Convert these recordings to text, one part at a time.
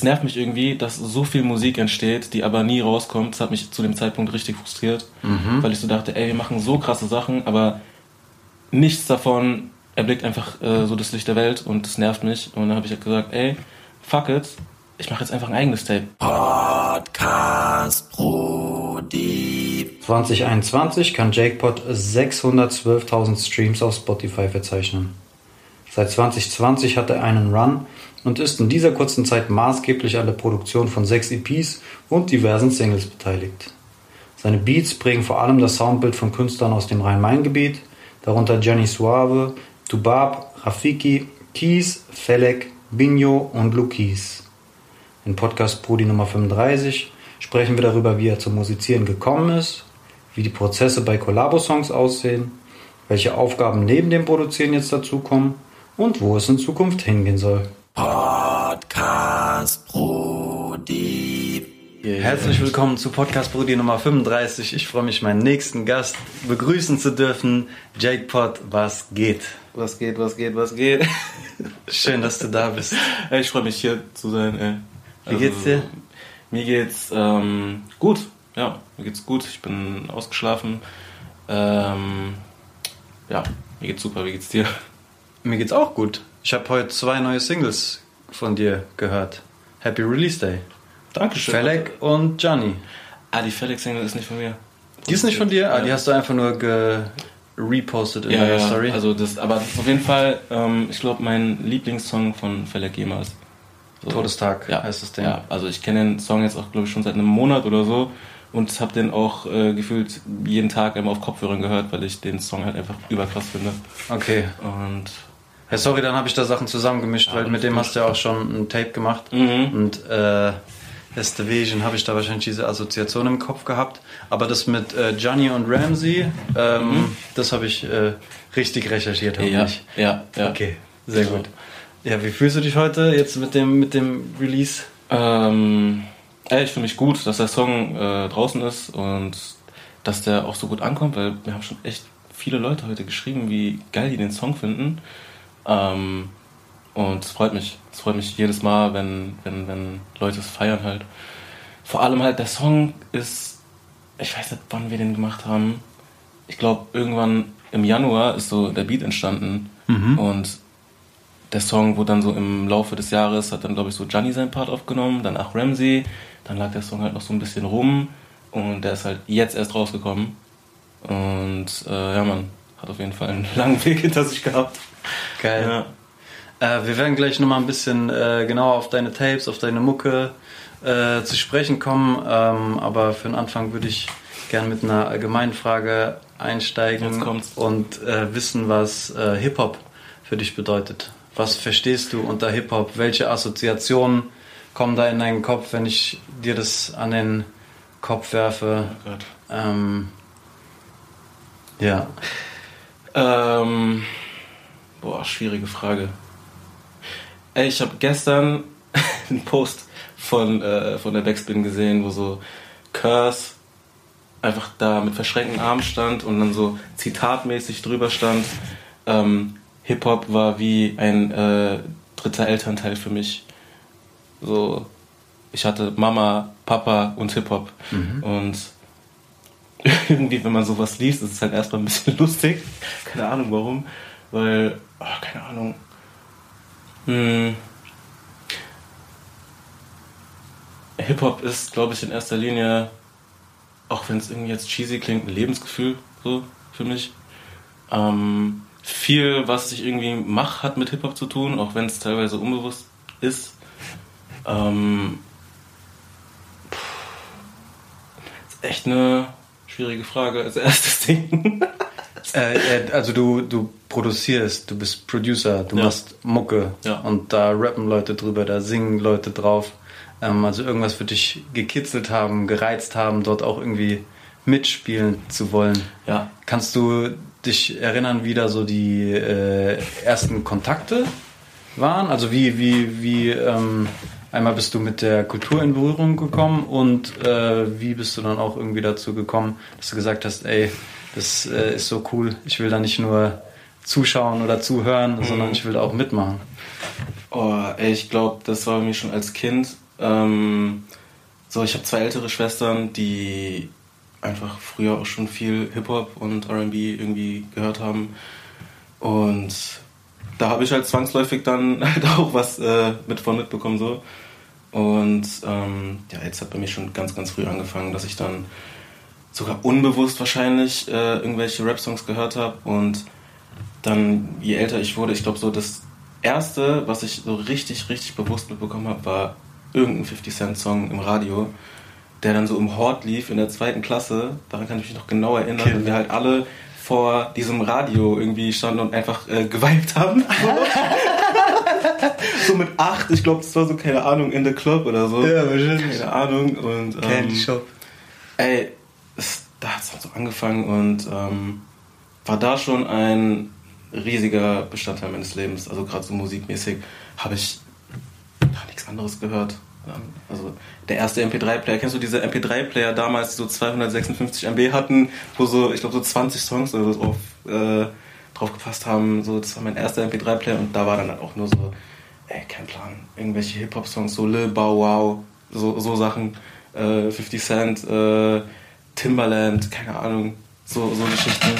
es nervt mich irgendwie, dass so viel Musik entsteht, die aber nie rauskommt. Das hat mich zu dem Zeitpunkt richtig frustriert, Mhm. weil ich so dachte, ey, wir machen so krasse Sachen, aber nichts davon erblickt einfach äh, so das Licht der Welt und das nervt mich. Und dann habe ich halt gesagt, ey, fuck it, ich mache jetzt einfach ein eigenes Tape. Podcast Brody. 2021 kann Jakepot 612.000 Streams auf Spotify verzeichnen. Seit 2020 hat er einen Run und ist in dieser kurzen Zeit maßgeblich an der Produktion von sechs EPs und diversen Singles beteiligt. Seine Beats prägen vor allem das Soundbild von Künstlern aus dem Rhein-Main-Gebiet, darunter Gianni Suave, Dubab, Rafiki, Keys, Felek, Binho und Lukis. In Podcast Brudi Nummer 35 sprechen wir darüber, wie er zum Musizieren gekommen ist, wie die Prozesse bei Collabo-Songs aussehen, welche Aufgaben neben dem Produzieren jetzt dazukommen und wo es in Zukunft hingehen soll. Podcast Brody. Herzlich willkommen zu Podcast Brudi Nummer 35. Ich freue mich, meinen nächsten Gast begrüßen zu dürfen. Jake Pot, was geht? Was geht, was geht, was geht? Schön, dass du da bist. Ich freue mich hier zu sein, ey. Wie geht's dir? Mir geht's ähm, gut. Ja, mir geht's gut. Ich bin ausgeschlafen. Ähm, ja, mir geht's super. Wie geht's dir? Mir geht's auch gut. Ich habe heute zwei neue Singles von dir gehört. Happy Release Day. Dankeschön. Felek und Gianni. Ah, die Felix-Single ist nicht von mir. Die ist nicht von dir? Ah, Ja. die hast du einfach nur gerepostet in Ja, deiner ja, Story. also das, aber das ist auf jeden Fall, ähm, ich glaube, mein Lieblingssong von Felix jemals. So. Todestag ja. heißt das Ding. Ja, also ich kenne den Song jetzt auch, glaube ich, schon seit einem Monat oder so und habe den auch äh, gefühlt jeden Tag immer auf Kopfhörern gehört, weil ich den Song halt einfach überkrass finde. Okay. Und Ja, sorry, dann habe ich da Sachen zusammengemischt, Ja, weil mit dem hast du ja auch schon ein Tape gemacht. Mhm. Und äh, Estevasion habe ich da wahrscheinlich diese Assoziation im Kopf gehabt. Aber das mit äh, Gianni und Ramsey, ähm, das habe ich äh, richtig recherchiert, Mhm. ja, hoffentlich. ja, ja. Okay, sehr gut. Ja, wie fühlst du dich heute jetzt mit dem, mit dem Release? Ähm, ey, ich finde mich gut, dass der Song äh, draußen ist und dass der auch so gut ankommt, weil wir haben schon echt viele Leute heute geschrieben, wie geil die den Song finden. Ähm, und es freut mich. Es freut mich jedes Mal, wenn, wenn, wenn Leute es feiern halt. Vor allem halt, der Song ist, ich weiß nicht, wann wir den gemacht haben. Ich glaube, irgendwann im Januar ist so der Beat entstanden. Und der Song wurde dann so im Laufe des Jahres, hat dann glaube ich so Gianni seinen Part aufgenommen, dann auch Ramsey, dann lag der Song halt noch so ein bisschen rum und der ist halt jetzt erst rausgekommen. Und äh, ja, man hat auf jeden Fall einen langen Weg hinter sich gehabt. Geil. Ja. Äh, wir werden gleich nochmal ein bisschen äh, genauer auf deine Tapes, auf deine Mucke äh, zu sprechen kommen. Ähm, aber für den Anfang würde ich gerne mit einer allgemeinen Frage einsteigen und äh, wissen, was äh, Hip-Hop für dich bedeutet. Was verstehst du unter Hip-Hop? Welche Assoziationen kommen da in deinen Kopf, wenn ich dir das an den Kopf werfe? Oh Gott. Ähm, ja. Ähm, boah, schwierige Frage. Ey, ich habe gestern einen Post von, äh, von der Backspin gesehen, wo so Curse einfach da mit verschränkten Armen stand und dann so zitatmäßig drüber stand, ähm, Hip-Hop war wie ein äh, dritter Elternteil für mich. So, ich hatte Mama, Papa und Hip-Hop. Und irgendwie, wenn man sowas liest, ist es halt erstmal ein bisschen lustig. Keine Ahnung warum. Weil, oh, keine Ahnung. Hm. Hip-Hop ist, glaube ich, in erster Linie, auch wenn es irgendwie jetzt cheesy klingt, ein Lebensgefühl, so für mich. Ähm, viel, was ich irgendwie mache, hat mit Hip-Hop zu tun, auch wenn es teilweise unbewusst ist. Ähm, ist echt eine schwierige Frage als erstes Ding. Äh, äh, also du, du produzierst, du bist Producer, du Ja. machst Mucke Ja. und da rappen Leute drüber, da singen Leute drauf. Ähm, also irgendwas für dich gekitzelt haben, gereizt haben, dort auch irgendwie mitspielen zu wollen. ja, Kannst du dich erinnern, wie da so die äh, ersten Kontakte waren? Also wie, wie, wie ähm, einmal bist du mit der Kultur in Berührung gekommen und äh, wie bist du dann auch irgendwie dazu gekommen, dass du gesagt hast, ey, das äh, ist so cool, ich will da nicht nur zuschauen oder zuhören, sondern ich will da auch mitmachen. Oh, ey, ich glaube, das war mir schon als Kind Ähm, so, ich habe zwei ältere Schwestern, die einfach früher auch schon viel Hip-Hop und RB irgendwie gehört haben. Und da habe ich halt zwangsläufig dann halt auch was äh, mit von mitbekommen so. Und ähm, ja, jetzt hat bei mir schon ganz, ganz früh angefangen, dass ich dann sogar unbewusst wahrscheinlich äh, irgendwelche Rap-Songs gehört habe. Und dann, je älter ich wurde, ich glaube so das erste, was ich so richtig, richtig bewusst mitbekommen habe, war irgendein 50 Cent Song im Radio, der dann so im Hort lief in der zweiten Klasse. Daran kann ich mich noch genau erinnern, Okay. wenn wir halt alle vor diesem Radio irgendwie standen und einfach äh, geweibt haben. so mit acht, ich glaube, das war so, keine Ahnung, in the Club oder so. wahrscheinlich. Keine Ahnung. Und, ähm, Candy Shop. Ey, da hat es halt so angefangen und ähm, war da schon ein riesiger Bestandteil meines Lebens. Also gerade so musikmäßig habe ich ja, nichts anderes gehört. Ähm, Also der erste MP3-Player, kennst du diese MP3-Player damals, die so 256 MB hatten, wo so, ich glaube, so 20 Songs oder so drauf, äh, drauf gepasst haben. So, das war mein erster MP3-Player und da war dann halt auch nur so, ey, kein Plan, irgendwelche Hip-Hop-Songs, so Lil Bow Wow, so, so Sachen, äh, 50 Cent, äh, Timbaland, keine Ahnung, so, so Geschichten.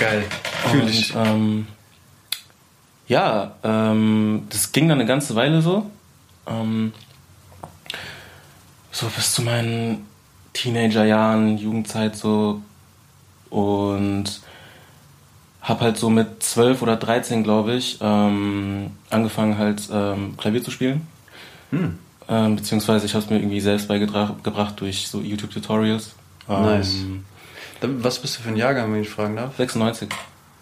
Geil. Fühl ich. Ähm, ja, ähm, das ging dann eine ganze Weile so. Ähm, so bis zu meinen Teenagerjahren, Jugendzeit so. Und hab halt so mit 12 oder 13, glaube ich, ähm, angefangen halt ähm, Klavier zu spielen. Hm. Ähm, beziehungsweise ich habe es mir irgendwie selbst beigebracht gebracht durch so YouTube-Tutorials. Nice. Ähm, Was bist du für ein Jahrgang, wenn ich fragen darf? 96.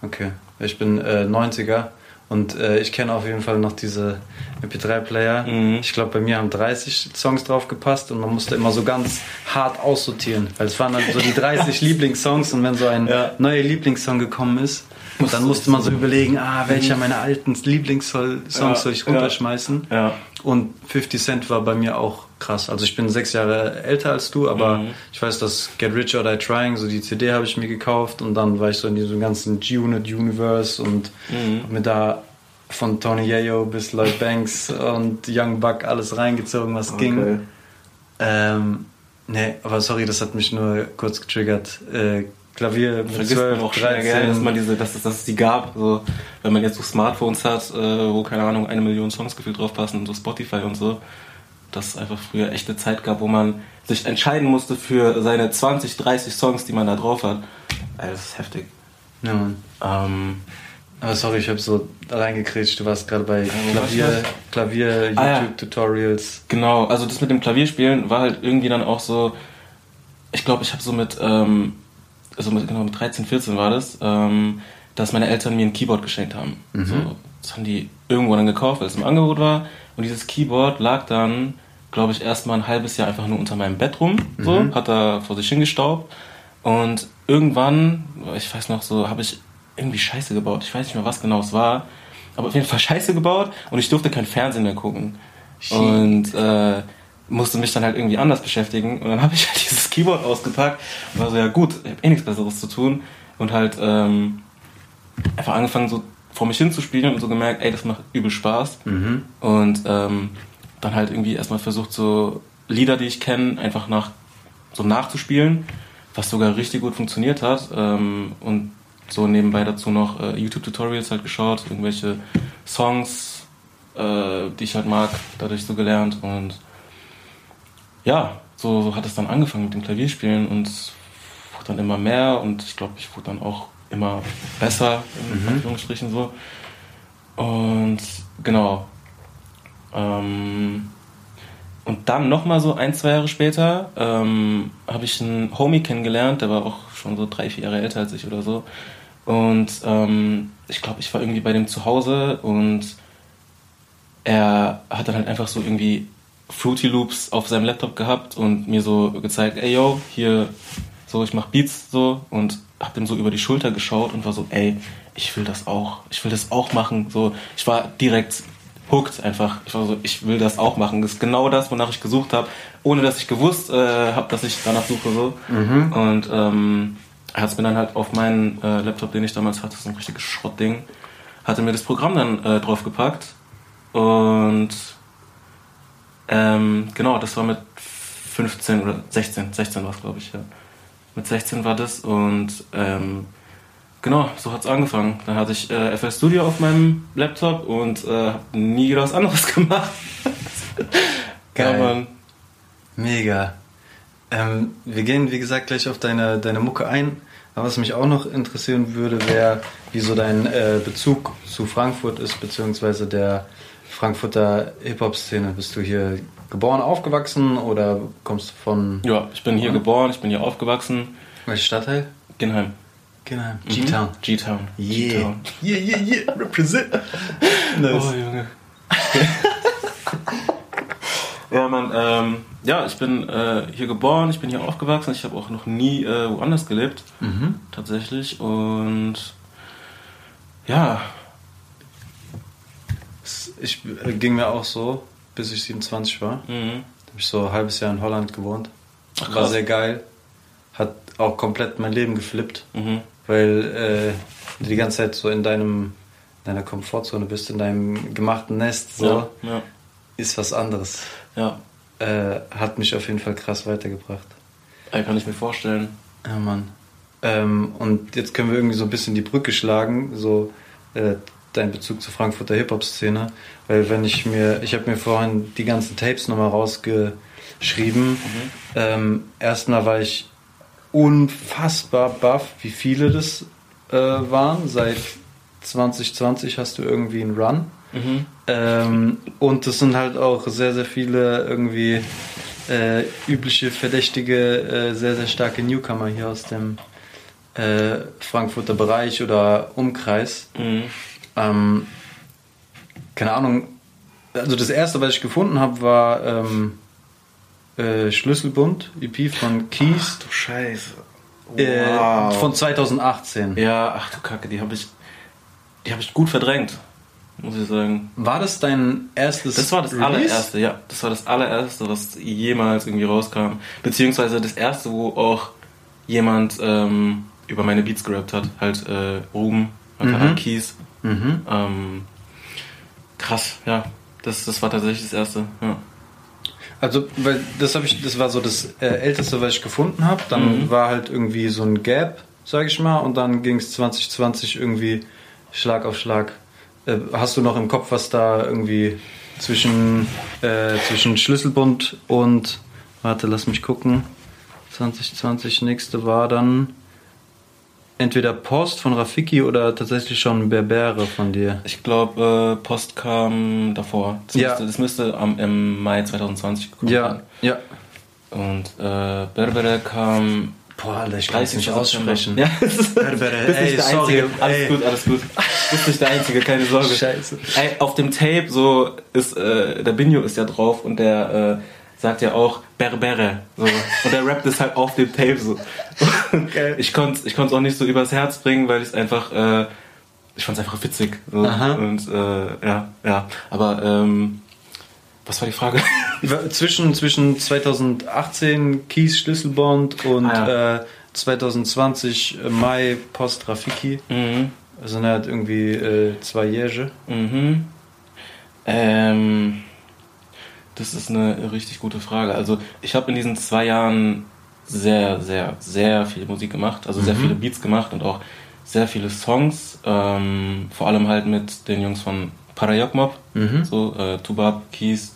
Okay. Ich bin äh, 90er und äh, ich kenne auf jeden Fall noch diese MP3-Player. Mhm. Ich glaube, bei mir haben 30 Songs drauf gepasst und man musste immer so ganz hart aussortieren, weil es waren dann so die 30 Lieblingssongs und wenn so ein Ja. neuer Lieblingssong gekommen ist, dann musste man so überlegen, ah, welcher meiner alten Lieblingssongs Ja, soll ich ja. runterschmeißen. Ja. Und 50 Cent war bei mir auch krass. Also ich bin sechs Jahre älter als du, aber Mhm. ich weiß, dass Get Rich or Die Trying, so die CD habe ich mir gekauft und dann war ich so in diesem ganzen G-Unit Universe und Mhm. mir da von Tony Yayo bis Lloyd Banks und Young Buck alles reingezogen, was ging. Ähm, nee, aber sorry, das hat mich nur kurz getriggert. Äh, Klavier mit Vergisst 12, man auch schnell, gell, 13. dass, man diese, dass, es, dass es die gab. So, wenn man jetzt so Smartphones hat, äh, wo, keine Ahnung, eine Million Songs gefühlt drauf passen, so Spotify und so, dass es einfach früher echt eine Zeit gab, wo man sich entscheiden musste für seine 20, 30 Songs, die man da drauf hat. Ey, das ist heftig. ja, Mann. Ähm, Aber sorry, ich habe so reingekretscht. Du warst gerade bei wo war ich Klavier, jetzt? Klavier Ah, ja. Genau, also das mit dem Klavierspielen war halt irgendwie dann auch so, ich glaube, ich habe so mit, ähm, also mit, genau mit 13, 14 war das, ähm, dass meine Eltern mir ein Keyboard geschenkt haben. So, das haben die irgendwo dann gekauft, weil es im Angebot war. Und dieses Keyboard lag dann, glaube ich, erstmal ein halbes Jahr einfach nur unter meinem Bett rum, so, hat da vor sich hingestaubt. Und irgendwann, ich weiß noch so, habe ich irgendwie Scheiße gebaut. Ich weiß nicht mehr, was genau es war. Aber auf jeden Fall Scheiße gebaut und ich durfte kein Fernsehen mehr gucken. Und äh, musste mich dann halt irgendwie anders beschäftigen. Und dann habe ich halt dieses Keyboard ausgepackt und war so, ja gut, ich habe eh nichts Besseres zu tun. Und halt ähm, einfach angefangen, so vor mich hinzuspielen und so gemerkt, ey, das macht übel Spaß. Und ähm, dann halt irgendwie erstmal versucht, so Lieder, die ich kenne, einfach nach so nachzuspielen, was sogar richtig gut funktioniert hat. Ähm, und so nebenbei dazu noch äh, YouTube-Tutorials halt geschaut, irgendwelche Songs, äh, die ich halt mag, dadurch so gelernt. Und ja, so, so hat es dann angefangen mit dem Klavierspielen und wurde dann immer mehr und ich glaube, ich wurde dann auch immer besser, in Anführungsstrichen so. Und genau. Ähm, und dann nochmal so ein, zwei Jahre später ähm, habe ich einen Homie kennengelernt, der war auch schon so drei, vier Jahre älter als ich oder so. Und ähm, ich glaube, ich war irgendwie bei dem zu Hause und er hat dann halt einfach so irgendwie Fruity Loops auf seinem Laptop gehabt und mir so gezeigt, ey yo, hier, so ich mach Beats so und hab dem so über die Schulter geschaut und war so, ey, ich will das auch, ich will das auch machen. So, ich war direkt hooked einfach. Ich war so, ich will das auch machen. Das ist genau das, wonach ich gesucht habe, ohne dass ich gewusst äh, habe, dass ich danach suche so. Und ähm, er hat es mir dann halt auf meinen äh, Laptop, den ich damals hatte, so ein richtiges Schrottding, hatte mir das Programm dann äh, draufgepackt und Ähm, genau, das war mit 15 oder 16, 16 war es, glaube ich, ja. Mit 16 war das und ähm, genau, so hat es angefangen. Dann hatte ich äh, FL Studio auf meinem Laptop und äh, habe nie wieder was anderes gemacht. Geil. Ja. Mega. Ähm, wir gehen, wie gesagt, gleich auf deine, deine Mucke ein. Aber was mich auch noch interessieren würde, wäre, wie so dein äh, Bezug zu Frankfurt ist, beziehungsweise der Frankfurter Hip-Hop-Szene. Bist du hier geboren, aufgewachsen oder kommst du von Ja, ich bin hier geboren, ich bin hier aufgewachsen. welchem Stadtteil? Ginheim. Genau. Mhm. G-Town. G-Town. Yeah. G-Town. Yeah, yeah, yeah. Represent. Nice. Oh, Junge. ja, Mann, ähm, ja, ich bin äh, hier geboren, ich bin hier aufgewachsen, ich habe auch noch nie äh, woanders gelebt, Mhm. tatsächlich. Und ja, Es- Ich äh, ging mir auch so, bis ich 27 war. mhm. Da habe ich so ein halbes Jahr in Holland gewohnt. Ach, War sehr geil. Hat auch komplett mein Leben geflippt, Mhm. Weil äh, du die ganze Zeit so in deinem deiner Komfortzone bist, in deinem gemachten Nest, so Ja, ja, ist was anderes. ja. Äh, hat mich auf jeden Fall krass weitergebracht. Ey, kann ich mir vorstellen. Ja, Mann. Ähm, und jetzt können wir irgendwie so ein bisschen die Brücke schlagen, so äh, dein Bezug zur Frankfurter Hip-Hop-Szene. Weil wenn ich mir, ich habe mir vorhin die ganzen Tapes nochmal rausgeschrieben. Ähm, erstmal war ich unfassbar baff, wie viele das äh, waren. Seit 2020 hast du irgendwie einen Run. Mhm. Ähm, und das sind halt auch sehr, sehr viele irgendwie äh, übliche, verdächtige, äh, sehr, sehr starke Newcomer hier aus dem äh, Frankfurter Bereich oder Umkreis. Mhm. Ähm, keine Ahnung. Also das erste, was ich gefunden habe, war ähm, äh, Schlüsselbund, EP von Keys du Scheiße. äh, von 2018. Ja, ach du Kacke, die habe ich, die habe ich gut verdrängt, muss ich sagen. War das dein erstes Das war das Release? allererste, ja. Das war das allererste, was jemals irgendwie rauskam. Beziehungsweise das erste, wo auch jemand ähm, über meine Beats gerappt hat. Halt äh, Ruben, Mhm. halt Keys. Mhm. Ähm, krass, ja. Das, das war tatsächlich das erste, ja. Also, weil das habe ich, das war so das äh, älteste, was ich gefunden habe. Dann Mhm. war halt irgendwie so ein Gap, sage ich mal, und dann ging es 2020 irgendwie Schlag auf Schlag. Äh, hast du noch im Kopf, was da irgendwie zwischen, äh, zwischen Schlüsselbund und, warte, lass mich gucken, 2020 nächste war dann entweder Post von Rafiki oder tatsächlich schon Berbere von dir. Ich glaube, äh, Post kam davor. Das, Ja. müsste, das müsste am, im Mai 2020 gekommen Ja, sein. ja. Und äh, Berbere kam Boah, Alter, ich kann es 30. nicht aussprechen. Ja, Berbere, bist ey, nicht der sorry, Einzige. Alles ey. gut, alles gut. Du bist nicht der Einzige, keine Sorge. Scheiße. Ey, auf dem Tape so ist, äh, der Binjo ist ja drauf und der äh, sagt ja auch Berbere. So. Und der rappt es halt auf dem Tape so. Geil. Ich konnte ich es auch nicht so übers Herz bringen, weil ich es einfach, äh, ich fand es einfach witzig. So. Aha. Und äh, ja, ja. Aber ähm, was war die Frage? Zwischen, zwischen 2018 Kies Schlüsselbond und Ah, äh, 2020 Mai Post Rafiki. mhm. Das sind halt irgendwie äh, zwei Jährige. Mhm. Ähm, das ist eine richtig gute Frage. Also ich habe in diesen zwei Jahren sehr, sehr, sehr viel Musik gemacht, also sehr Mhm. viele Beats gemacht und auch sehr viele Songs, ähm, vor allem halt mit den Jungs von Parayok Mob, Mhm. so äh, Tubab, Kies,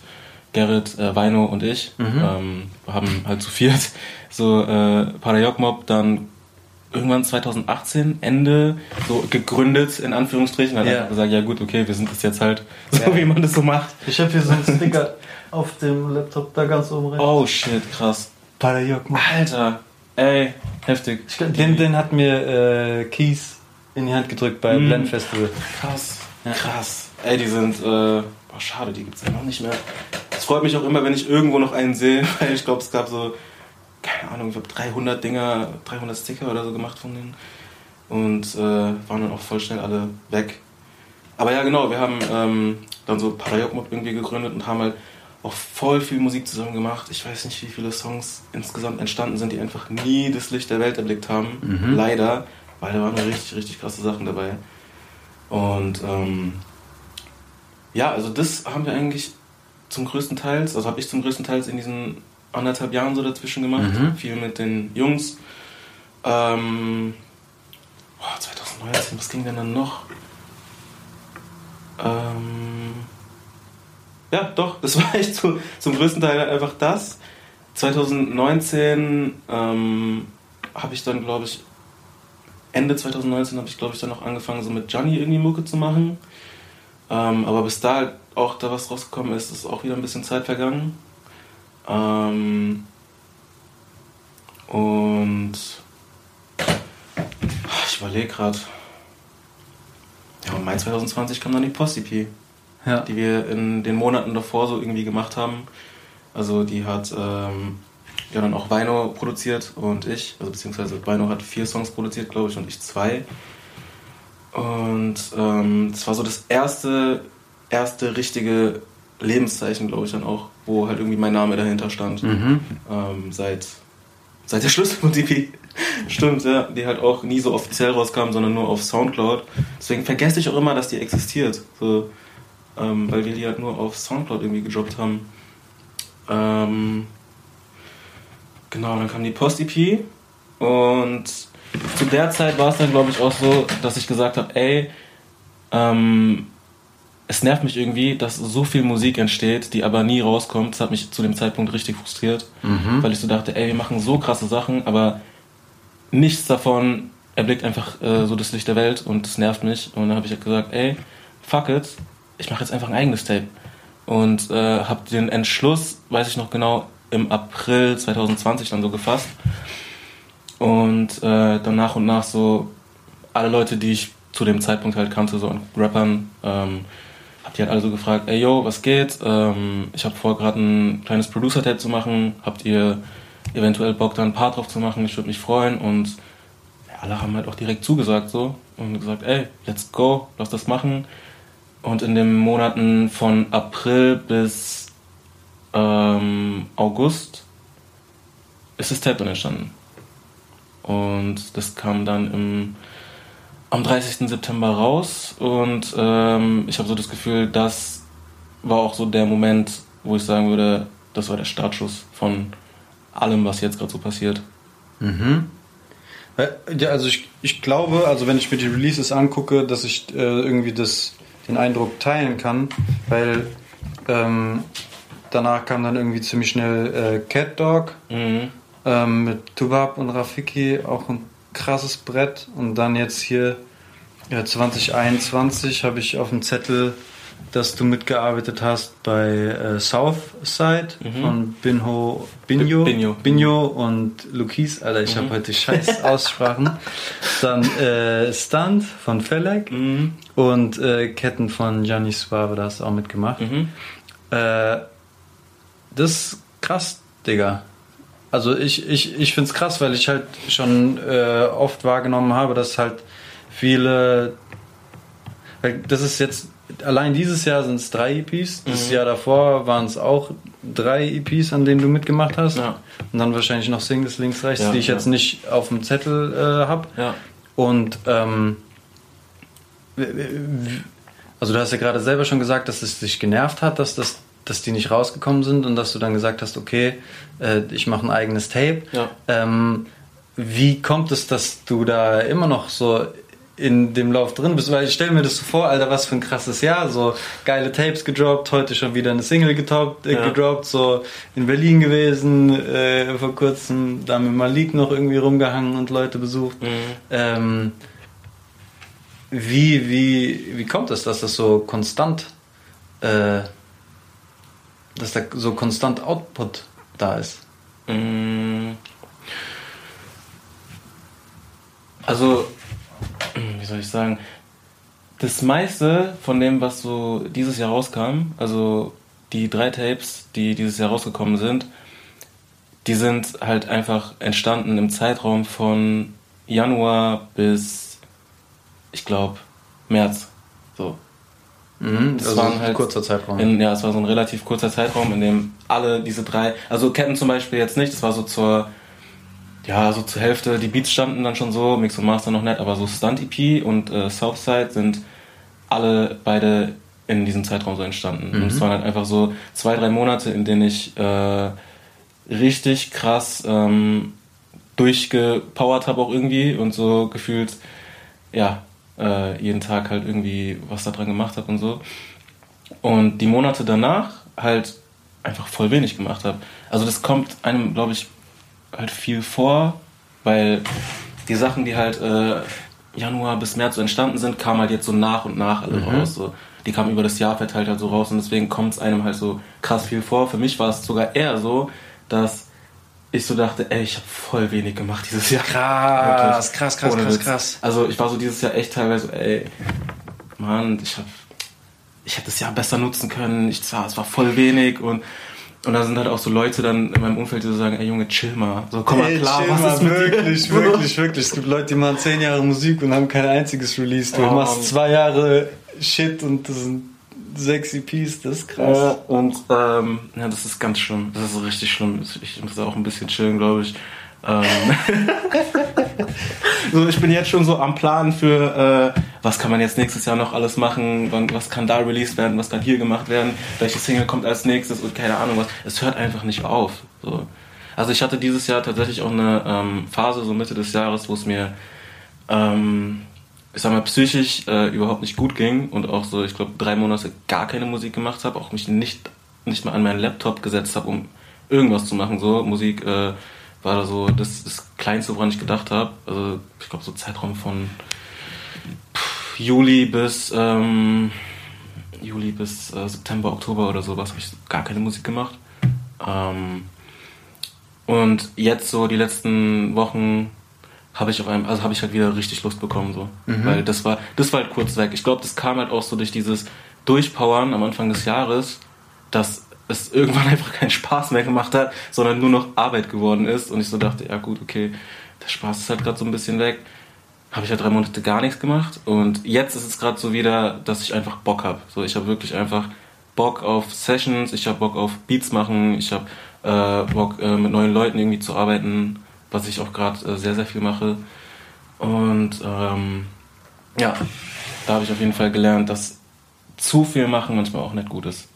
Gerrit, äh, Weino und ich, Mhm. ähm, haben halt zu viert so äh, Parayok Mob dann irgendwann 2018 Ende so gegründet in Anführungsstrichen hat Ja. gesagt ja gut okay wir sind das jetzt halt so Ja. wie man das so macht Ich habe hier so einen Sticker auf dem Laptop da ganz oben rechts. oh shit krass Parayok. Alter ey heftig Den, den hat mir äh, Kies in die Hand gedrückt beim Mhm. Blend Festival. krass Ja. krass ey die sind äh, boah, schade die gibt's ja noch nicht mehr es freut mich auch immer wenn ich irgendwo noch einen sehe weil ich glaube es gab so keine Ahnung ich habe 300 Dinger 300 Sticker oder so gemacht von denen und äh, waren dann auch voll schnell alle weg Aber ja, genau, wir haben ähm, dann so Parayok Mob irgendwie gegründet und haben halt auch voll viel Musik zusammen gemacht. Ich weiß nicht, wie viele Songs insgesamt entstanden sind, die einfach nie das Licht der Welt erblickt haben. Mhm. Leider, weil da waren richtig, richtig krasse Sachen dabei. Und ähm, ja, also das haben wir eigentlich zum größten Teil, also habe ich zum größten Teil in diesen anderthalb Jahren so dazwischen gemacht. Mhm. Viel mit den Jungs. Ähm, boah, 2019, was ging denn dann noch? Ähm, ja, doch, das war echt so, zum größten Teil einfach das. 2019 ähm, habe ich dann, glaube ich, Ende 2019 habe ich, glaube ich, dann noch angefangen, so mit Gianni irgendwie Mucke zu machen. Ähm, aber bis da auch da was rausgekommen ist, ist auch wieder ein bisschen Zeit vergangen. Ähm, und ich überlege gerade. Ja, im Mai 2020 kam dann die Post-EP, Ja. die wir in den Monaten davor so irgendwie gemacht haben. Also die hat ähm, ja dann auch Bino produziert und ich, also beziehungsweise Bino hat vier Songs produziert, glaube ich, und ich zwei. Und ähm, das war so das erste, erste richtige Lebenszeichen, glaube ich, dann auch, wo halt irgendwie mein Name dahinter stand. Mhm. Ähm, seit, seit der Schlüsselmusik. Stimmt, ja, die halt auch nie so offiziell rauskam, sondern nur auf Soundcloud. Deswegen vergesse ich auch immer, dass die existiert. So, ähm, weil wir die halt nur auf Soundcloud irgendwie gedroppt haben. Ähm, genau, dann kam die Post-EP und zu der Zeit war es dann, glaube ich, auch so, dass ich gesagt habe, ey, ähm, es nervt mich irgendwie, dass so viel Musik entsteht, die aber nie rauskommt. Das hat mich zu dem Zeitpunkt richtig frustriert, Mhm. weil ich so dachte, ey, wir machen so krasse Sachen, aber nichts davon erblickt einfach äh, so das Licht der Welt und das nervt mich. Und dann habe ich halt gesagt, ey, fuck it, ich mache jetzt einfach ein eigenes Tape. Und äh, habe den Entschluss, weiß ich noch genau, im April 2020 dann so gefasst. Und äh, dann nach und nach so alle Leute, die ich zu dem Zeitpunkt halt kannte, so an Rappern, ähm, hab die halt alle so gefragt, ey yo, was geht? Ähm, ich habe vor, gerade ein kleines Producer-Tape zu machen. Habt ihr eventuell Bock, da ein Paar drauf zu machen? Ich würde mich freuen. Und ja, alle haben halt auch direkt zugesagt so und gesagt, ey, let's go, lass das machen. Und in den Monaten von April bis ähm, August ist das Tape entstanden. Und das kam dann im, am 30. September raus und ähm, ich habe so das Gefühl, das war auch so der Moment, wo ich sagen würde, das war der Startschuss von allem, was jetzt gerade so passiert. Mhm. Äh, Ja, also ich, ich glaube, also wenn ich mir die Releases angucke, dass ich äh, irgendwie das, den Eindruck teilen kann, weil ähm, danach kam dann irgendwie ziemlich schnell äh, Cat Dog Mhm. ähm, mit Tubab und Rafiki, auch ein krasses Brett. Und dann jetzt hier ja, 2021 habe ich auf dem Zettel, dass du mitgearbeitet hast bei äh, Southside Mhm. von Binho, Binho, Binho. Binho und Lukis. Alter, ich Mhm. habe heute scheiß Aussprachen. dann äh, Stunt von Felek Mhm. und äh, Ketten von Gianni Suave, da hast du auch mitgemacht. Mhm. Äh, das ist krass, Digga. Also ich, ich, ich finde es krass, weil ich halt schon äh, oft wahrgenommen habe, dass halt viele. Das ist jetzt, allein dieses Jahr sind es drei EPs. Das Mhm. Jahr davor waren es auch drei EPs, an denen du mitgemacht hast. Ja. Und dann wahrscheinlich noch Singles links, rechts, Ja, die ich ja. jetzt nicht auf dem Zettel äh, habe. Und ähm, also du hast ja gerade selber schon gesagt, dass es dich genervt hat, dass, das, dass die nicht rausgekommen sind und dass du dann gesagt hast, okay, äh, ich mache ein eigenes Tape. Ähm, wie kommt es, dass du da immer noch so in dem Lauf drin bist? Weil ich stelle mir das so vor, Alter, was für ein krasses Jahr. So geile Tapes gedroppt, heute schon wieder eine Single getoppt, äh, Ja. gedroppt, so in Berlin gewesen, äh, vor kurzem da mit Malik noch irgendwie rumgehangen und Leute besucht. Mhm. Ähm, wie, wie, wie kommt es, dass das so konstant, äh, dass da so konstant Output da ist? Mm. Also, soll ich sagen, das meiste von dem, was so dieses Jahr rauskam, also die drei Tapes, die dieses Jahr rausgekommen sind, die sind halt einfach entstanden im Zeitraum von Januar bis, ich glaube, März. So. Mhm, Das also waren halt kurzer Zeitraum. In, ja, es war so ein relativ kurzer Zeitraum, in dem alle diese drei, also Ketten zum Beispiel jetzt nicht, das war so zur, ja, so zur Hälfte, die Beats standen dann schon so, Mix und Master noch nicht, aber so Stunt EP und äh, Southside sind alle beide in diesem Zeitraum so entstanden. Und es waren halt einfach so zwei, drei Monate, in denen ich äh, richtig krass ähm, durchgepowert habe auch irgendwie und so gefühlt, ja, äh, jeden Tag halt irgendwie was da dran gemacht habe und so. Und die Monate danach halt einfach voll wenig gemacht habe. Also das kommt einem, glaube ich, halt viel vor, weil die Sachen, die halt äh, Januar bis März so entstanden sind, kamen halt jetzt so nach und nach alle raus. So. Die kamen über das Jahr verteilt halt so raus und deswegen kommt es einem halt so krass viel vor. Für mich war es sogar eher so, dass ich so dachte, ey, ich habe voll wenig gemacht dieses Jahr. Krass, Wirklich. krass, krass, Ohne krass, Witz. krass. Also ich war so dieses Jahr echt teilweise, ey, Mann, ich hab, ich hätte das Jahr besser nutzen können. Ich zwar, es war voll wenig und und da sind halt auch so Leute dann in meinem Umfeld, die so sagen, ey Junge, chill mal. So, komm mal Ey, klar, chill was mal, ist mit wirklich, dir? wirklich, wirklich. Es gibt Leute, die machen zehn Jahre Musik und haben kein einziges Release. Du Oh. machst zwei Jahre Shit und das sind sechs EPs, das ist krass. Ja, und ähm, ja, das ist ganz schlimm. Das ist richtig schlimm. Ich muss auch ein bisschen chillen, glaube ich. Ähm, so, ich bin jetzt schon so am Plan für, äh, was kann man jetzt nächstes Jahr noch alles machen, was kann da released werden, was kann hier gemacht werden, welche Single kommt als nächstes und keine Ahnung was. Es hört einfach nicht auf. So. Also ich hatte dieses Jahr tatsächlich auch eine ähm, Phase, so Mitte des Jahres, wo es mir ähm, ich sag mal, psychisch äh, überhaupt nicht gut ging und auch so, ich glaube, drei Monate gar keine Musik gemacht habe, auch mich nicht, nicht mal an meinen Laptop gesetzt habe, um irgendwas zu machen. So, Musik äh, war da so das, das Kleinste, woran ich gedacht habe. Also, ich glaube, so Zeitraum von pff, Juli bis ähm, Juli bis äh, September, Oktober oder sowas habe ich gar keine Musik gemacht. Ähm, und jetzt so die letzten Wochen habe ich auf einem, also habe ich halt wieder richtig Lust bekommen so, weil das war, das war halt kurz weg. Ich glaube, das kam halt auch so durch dieses Durchpowern am Anfang des Jahres, dass es irgendwann einfach keinen Spaß mehr gemacht hat, sondern nur noch Arbeit geworden ist und ich so dachte, ja gut, okay, der Spaß ist halt gerade so ein bisschen weg. Habe ich halt drei Monate gar nichts gemacht und jetzt ist es gerade so wieder, dass ich einfach Bock habe. So, ich habe wirklich einfach Bock auf Sessions, ich habe Bock auf Beats machen, ich habe äh, Bock äh, mit neuen Leuten irgendwie zu arbeiten, was ich auch gerade äh, sehr, sehr viel mache. Und ähm, ja, da habe ich auf jeden Fall gelernt, dass zu viel machen manchmal auch nicht gut ist,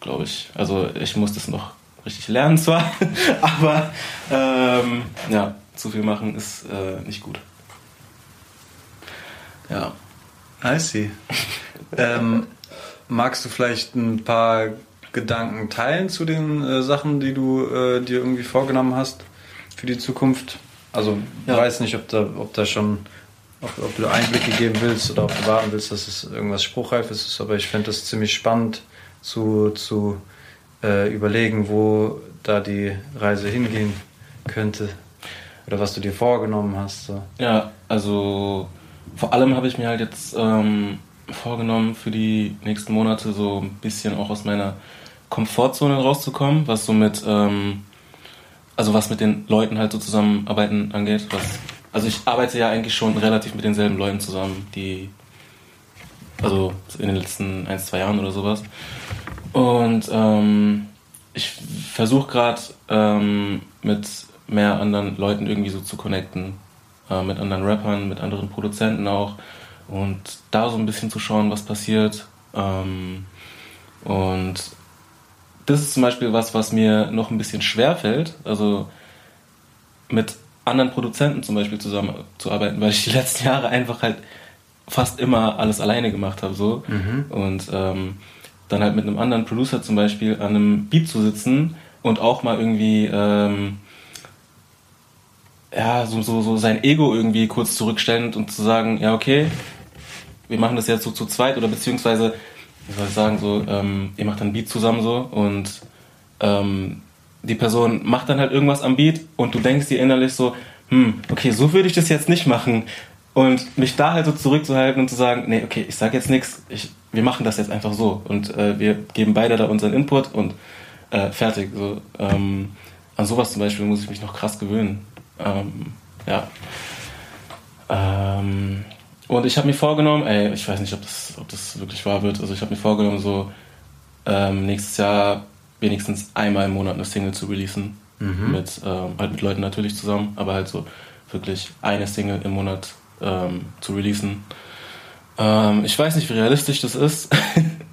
glaube ich. Also ich muss das noch richtig lernen zwar, aber ähm, ja, zu viel machen ist äh, nicht gut. Ja. I see. ähm, magst du vielleicht ein paar Gedanken teilen zu den äh, Sachen, die du äh, dir irgendwie vorgenommen hast für die Zukunft? Also, ich Ja. weiß nicht, ob da, ob da schon, ob, ob du Einblicke geben willst oder ob du warten willst, dass es irgendwas Spruchreifes ist, aber ich fände das ziemlich spannend zu, zu äh, überlegen, wo da die Reise hingehen könnte oder was du dir vorgenommen hast. So. Ja, also vor allem habe ich mir halt jetzt ähm, vorgenommen, für die nächsten Monate so ein bisschen auch aus meiner Komfortzone rauszukommen, was so mit, ähm, also was mit den Leuten halt so zusammenarbeiten angeht. Was, also ich arbeite ja eigentlich schon relativ mit denselben Leuten zusammen, die, also in den letzten ein, zwei Jahren oder sowas. Und ähm, ich versuche gerade ähm, mit mehr anderen Leuten irgendwie so zu connecten. Äh, mit anderen Rappern, mit anderen Produzenten auch. Und da so ein bisschen zu schauen, was passiert. Ähm, und das ist zum Beispiel was, was mir noch ein bisschen schwer fällt. Also mit anderen Produzenten zum Beispiel zusammenzuarbeiten, weil ich die letzten Jahre einfach halt fast immer alles alleine gemacht habe. So. Und ähm, dann halt mit einem anderen Producer zum Beispiel an einem Beat zu sitzen und auch mal irgendwie ähm, ja, so, so, so sein Ego irgendwie kurz zurückstellend und zu sagen, ja, okay, wir machen das jetzt so zu zweit oder beziehungsweise, wie soll ich sagen, so, ähm, ihr macht dann Beat zusammen so und ähm, die Person macht dann halt irgendwas am Beat und du denkst dir innerlich so, hm, okay, so würde ich das jetzt nicht machen. Und mich da halt so zurückzuhalten und zu sagen, nee, okay, ich sag jetzt nichts, ich, wir machen das jetzt einfach so und äh, wir geben beide da unseren Input und äh, fertig. So, ähm, an sowas zum Beispiel muss ich mich noch krass gewöhnen. Ähm, ja. Ähm, und ich habe mir vorgenommen, ey, ich weiß nicht, ob das, ob das wirklich wahr wird. Also ich habe mir vorgenommen, so ähm, nächstes Jahr wenigstens einmal im Monat eine Single zu releasen. Mit, ähm, halt mit Leuten natürlich zusammen, aber halt so wirklich eine Single im Monat ähm, zu releasen. Ähm, ich weiß nicht, wie realistisch das ist.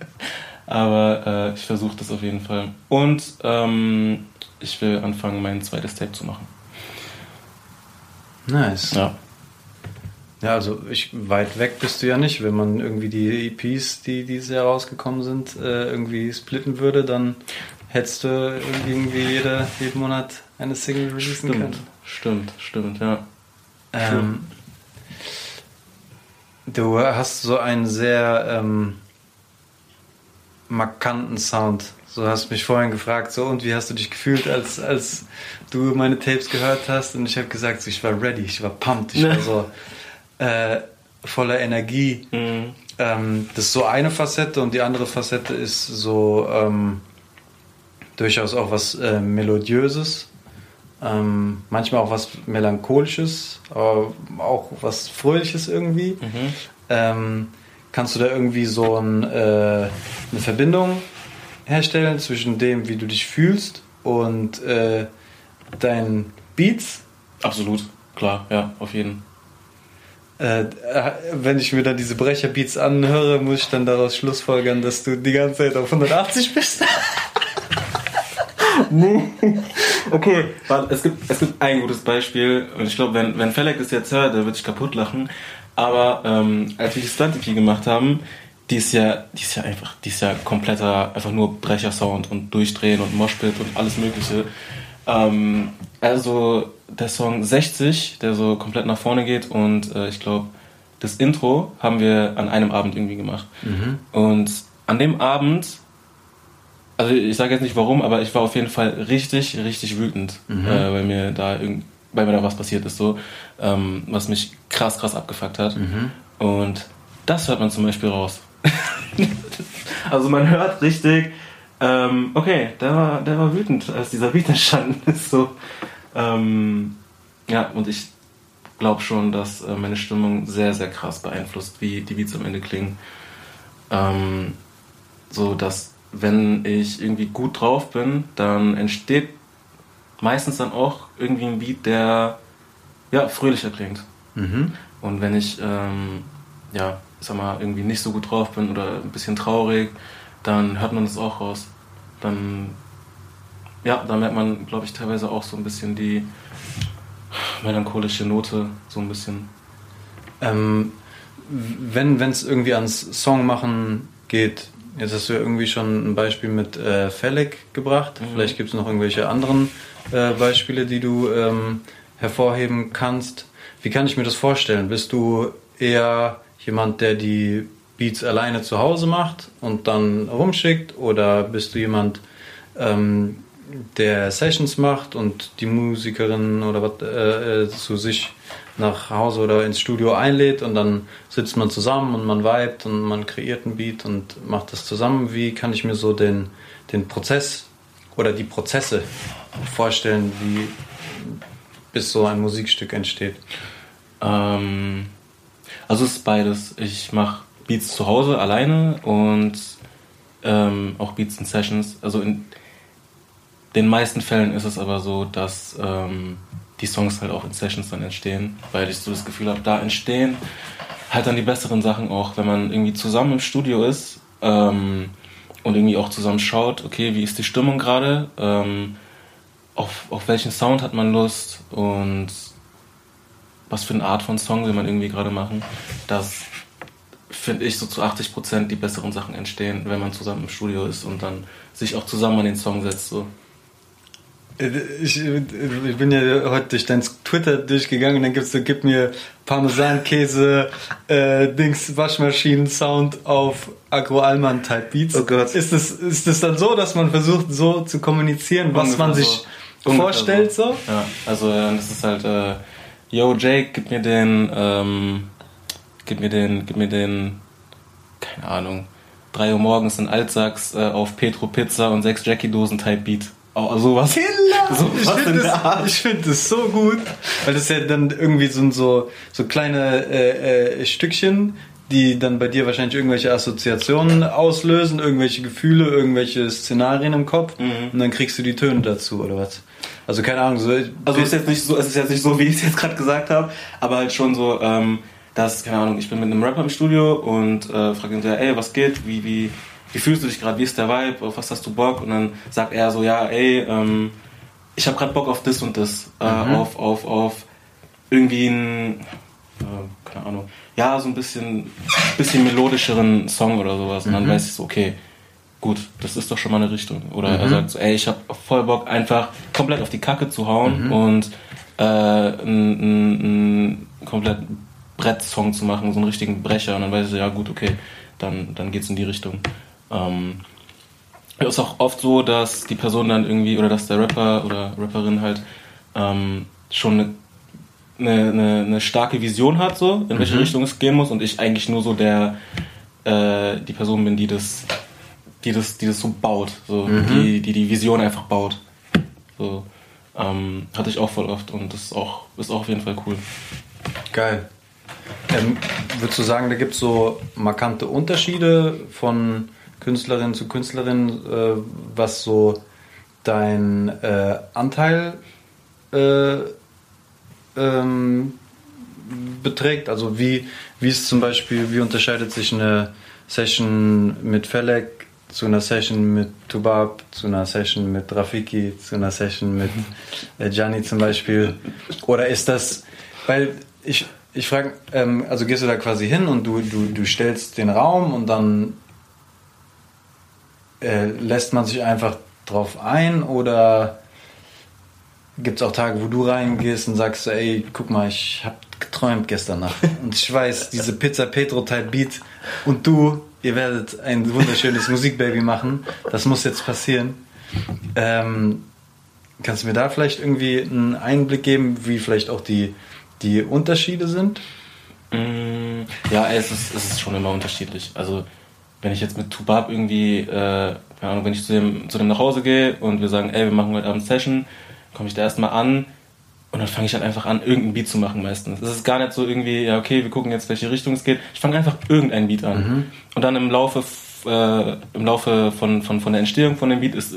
Aber äh, ich versuche das auf jeden Fall. Und ähm, ich will anfangen, mein zweites Tape zu machen. Nice. Ja. Ja, also ich, weit weg bist du ja nicht. Wenn man irgendwie die EPs, die dieses Jahr rausgekommen sind, äh, irgendwie splitten würde, dann hättest du irgendwie jede, jeden Monat eine Single releasen Stimmt, können. stimmt, stimmt, ja. Ähm, du hast so einen sehr ähm, markanten Sound. So hast mich vorhin gefragt, so und wie hast du dich gefühlt, als, als du meine Tapes gehört hast? Und ich habe gesagt, so, ich war ready, ich war pumped, ich war so äh, voller Energie. Mhm. Ähm, das ist so eine Facette und die andere Facette ist so ähm, durchaus auch was äh, Melodiöses. Ähm, manchmal auch was Melancholisches, aber auch was Fröhliches irgendwie. Mhm. Ähm, kannst du da irgendwie so ein, äh, eine Verbindung herstellen zwischen dem, wie du dich fühlst und äh, deinen Beats? Absolut, klar, ja, auf jeden Äh, wenn ich mir dann diese Brecherbeats anhöre, muss ich dann daraus schlussfolgern, dass du die ganze Zeit auf 180 bist. Okay, warte, es gibt, es gibt ein gutes Beispiel und ich glaube, wenn, wenn Felek das jetzt hört, der wird sich kaputt lachen. Aber ähm, als wir die Stunt-EP gemacht haben, die ist ja, die ist ja einfach, die ist ja kompletter, einfach nur Brecher-Sound und Durchdrehen und Moshpit und alles Mögliche. Ähm, also der Song 60, der so komplett nach vorne geht und äh, ich glaube, das Intro haben wir an einem Abend irgendwie gemacht. Und an dem Abend also ich sage jetzt nicht warum, aber ich war auf jeden Fall richtig, richtig wütend, äh, weil mir da weil mir da was passiert ist, so, ähm, was mich krass, krass abgefuckt hat. Und das hört man zum Beispiel raus. also man hört richtig, ähm, okay, der war, der war wütend, als dieser Beat entstanden ist. So, ähm, ja, und ich glaube schon, dass äh, meine Stimmung sehr, sehr krass beeinflusst, wie die Beats am Ende klingen. Ähm, so dass wenn ich irgendwie gut drauf bin, dann entsteht meistens dann auch irgendwie ein Beat, der ja fröhlicher klingt. Und wenn ich ähm, ja, sag mal, irgendwie nicht so gut drauf bin oder ein bisschen traurig, dann hört man das auch raus. Dann ja, da merkt man, glaube ich, teilweise auch so ein bisschen die melancholische Note, so ein bisschen. Ähm, wenn es irgendwie ans Songmachen geht, jetzt hast du ja irgendwie schon ein Beispiel mit äh, Felek gebracht. Vielleicht gibt es noch irgendwelche anderen äh, Beispiele, die du ähm, hervorheben kannst. Wie kann ich mir das vorstellen? Bist du eher jemand, der die Beats alleine zu Hause macht und dann rumschickt? Oder bist du jemand, ähm, der Sessions macht und die Musikerin oder was äh, äh, zu sich nach Hause oder ins Studio einlädt und dann sitzt man zusammen und man vibet und man kreiert einen Beat und macht das zusammen. Wie kann ich mir so den, den Prozess oder die Prozesse vorstellen, wie bis so ein Musikstück entsteht? Ähm, also es ist beides. Ich mache Beats zu Hause alleine und ähm, auch Beats in Sessions. Also in den meisten Fällen ist es aber so, dass ähm, die Songs halt auch in Sessions dann entstehen, weil ich so das Gefühl habe, da entstehen halt dann die besseren Sachen auch, wenn man irgendwie zusammen im Studio ist ähm, und irgendwie auch zusammen schaut, okay, wie ist die Stimmung gerade, ähm, auf, auf welchen Sound hat man Lust und was für eine Art von Song will man irgendwie gerade machen, dass finde ich so zu 80% die besseren Sachen entstehen, wenn man zusammen im Studio ist und dann sich auch zusammen an den Song setzt. So. Ich, ich bin ja heute durch dein Twitter durchgegangen und dann gibt's so, gib mir Parmesankäse, äh, Dings, Waschmaschinen, Sound auf Agro Alman Type Beats. Oh Gott. Ist das, ist das dann so, dass man versucht so zu kommunizieren, was Ungefähr man so. sich Ungefähr vorstellt so? Ja, also äh, das ist halt, äh, yo Jake, gib mir den, ähm, gib mir den, gib mir den, keine Ahnung, 3 Uhr morgens in Altsachs äh, auf Petro Pizza und 6 Jackie-Dosen Type Beat. Oh, sowas. Killer! So, ich finde das, ich find das so gut, weil das ja dann irgendwie so, so, so kleine äh, äh, Stückchen, die dann bei dir wahrscheinlich irgendwelche Assoziationen auslösen, irgendwelche Gefühle, irgendwelche Szenarien im Kopf und dann kriegst du die Töne dazu oder was? Also keine Ahnung, so Also es ist jetzt nicht so, es ist jetzt nicht so, wie ich es jetzt gerade gesagt habe, aber halt schon so, ähm, dass, keine Ahnung, ich bin mit einem Rapper im Studio und äh, frage ihn so, ey, was geht, wie, wie, wie fühlst du dich gerade, wie ist der Vibe, auf was hast du Bock? Und dann sagt er so, ja, ey, ähm, ich habe gerade Bock auf das und das, äh, Mhm. auf, auf, auf irgendwie ein, äh, keine Ahnung, ja, so ein bisschen, bisschen melodischeren Song oder sowas. Und Mhm. dann weiß ich so, okay, gut, das ist doch schon mal eine Richtung. Oder Mhm. er sagt so, ey, ich habe voll Bock, einfach komplett auf die Kacke zu hauen Mhm. und äh, einen, kompletten Brettsong zu machen, so einen richtigen Brecher. Und dann weiß ich so, ja gut, okay, dann, dann geht's in die Richtung. Ähm, es ist auch oft so, dass die Person dann irgendwie, oder dass der Rapper oder Rapperin halt ähm, schon eine, eine, eine, eine starke Vision hat, so, in welche Richtung es gehen muss und ich eigentlich nur so der, äh, die Person bin, die das, die das, die das so baut, so, die, die die Vision einfach baut. So, ähm, hatte ich auch voll oft und das ist auch, ist auch auf jeden Fall cool. Geil. Ähm, würdest du sagen, da gibt es so markante Unterschiede von Künstlerin zu Künstlerin, äh, was so dein äh, Anteil äh, ähm, beträgt? Also wie, wie ist zum Beispiel, wie unterscheidet sich eine Session mit Felek zu einer Session mit Tubab, zu einer Session mit Rafiki, zu einer Session mit äh, Gianni zum Beispiel? Oder ist das, weil ich, ich frage, ähm, also gehst du da quasi hin und du, du, du stellst den Raum und dann äh, lässt man sich einfach drauf ein oder gibt es auch Tage, wo du reingehst und sagst, so, ey, guck mal, ich habe geträumt gestern Nacht und ich weiß, diese Pizza Petro Type Beat und du, ihr werdet ein wunderschönes Musikbaby machen, das muss jetzt passieren. Ähm, kannst du mir da vielleicht irgendwie einen Einblick geben, wie vielleicht auch die, die Unterschiede sind? Mm, Ja, es ist, es ist schon immer unterschiedlich. Also, wenn ich jetzt mit Tubab irgendwie, äh, keine Ahnung, wenn ich zu dem, zu dem nach Hause gehe und wir sagen, ey, wir machen heute Abend Session, komme ich da erstmal an und dann fange ich halt einfach an, irgendeinen Beat zu machen meistens. Es ist gar nicht so irgendwie, ja, okay, wir gucken jetzt, welche Richtung es geht. Ich fange einfach irgendeinen Beat an. Und dann im Laufe, äh, im Laufe von, von, von der Entstehung von dem Beat ist,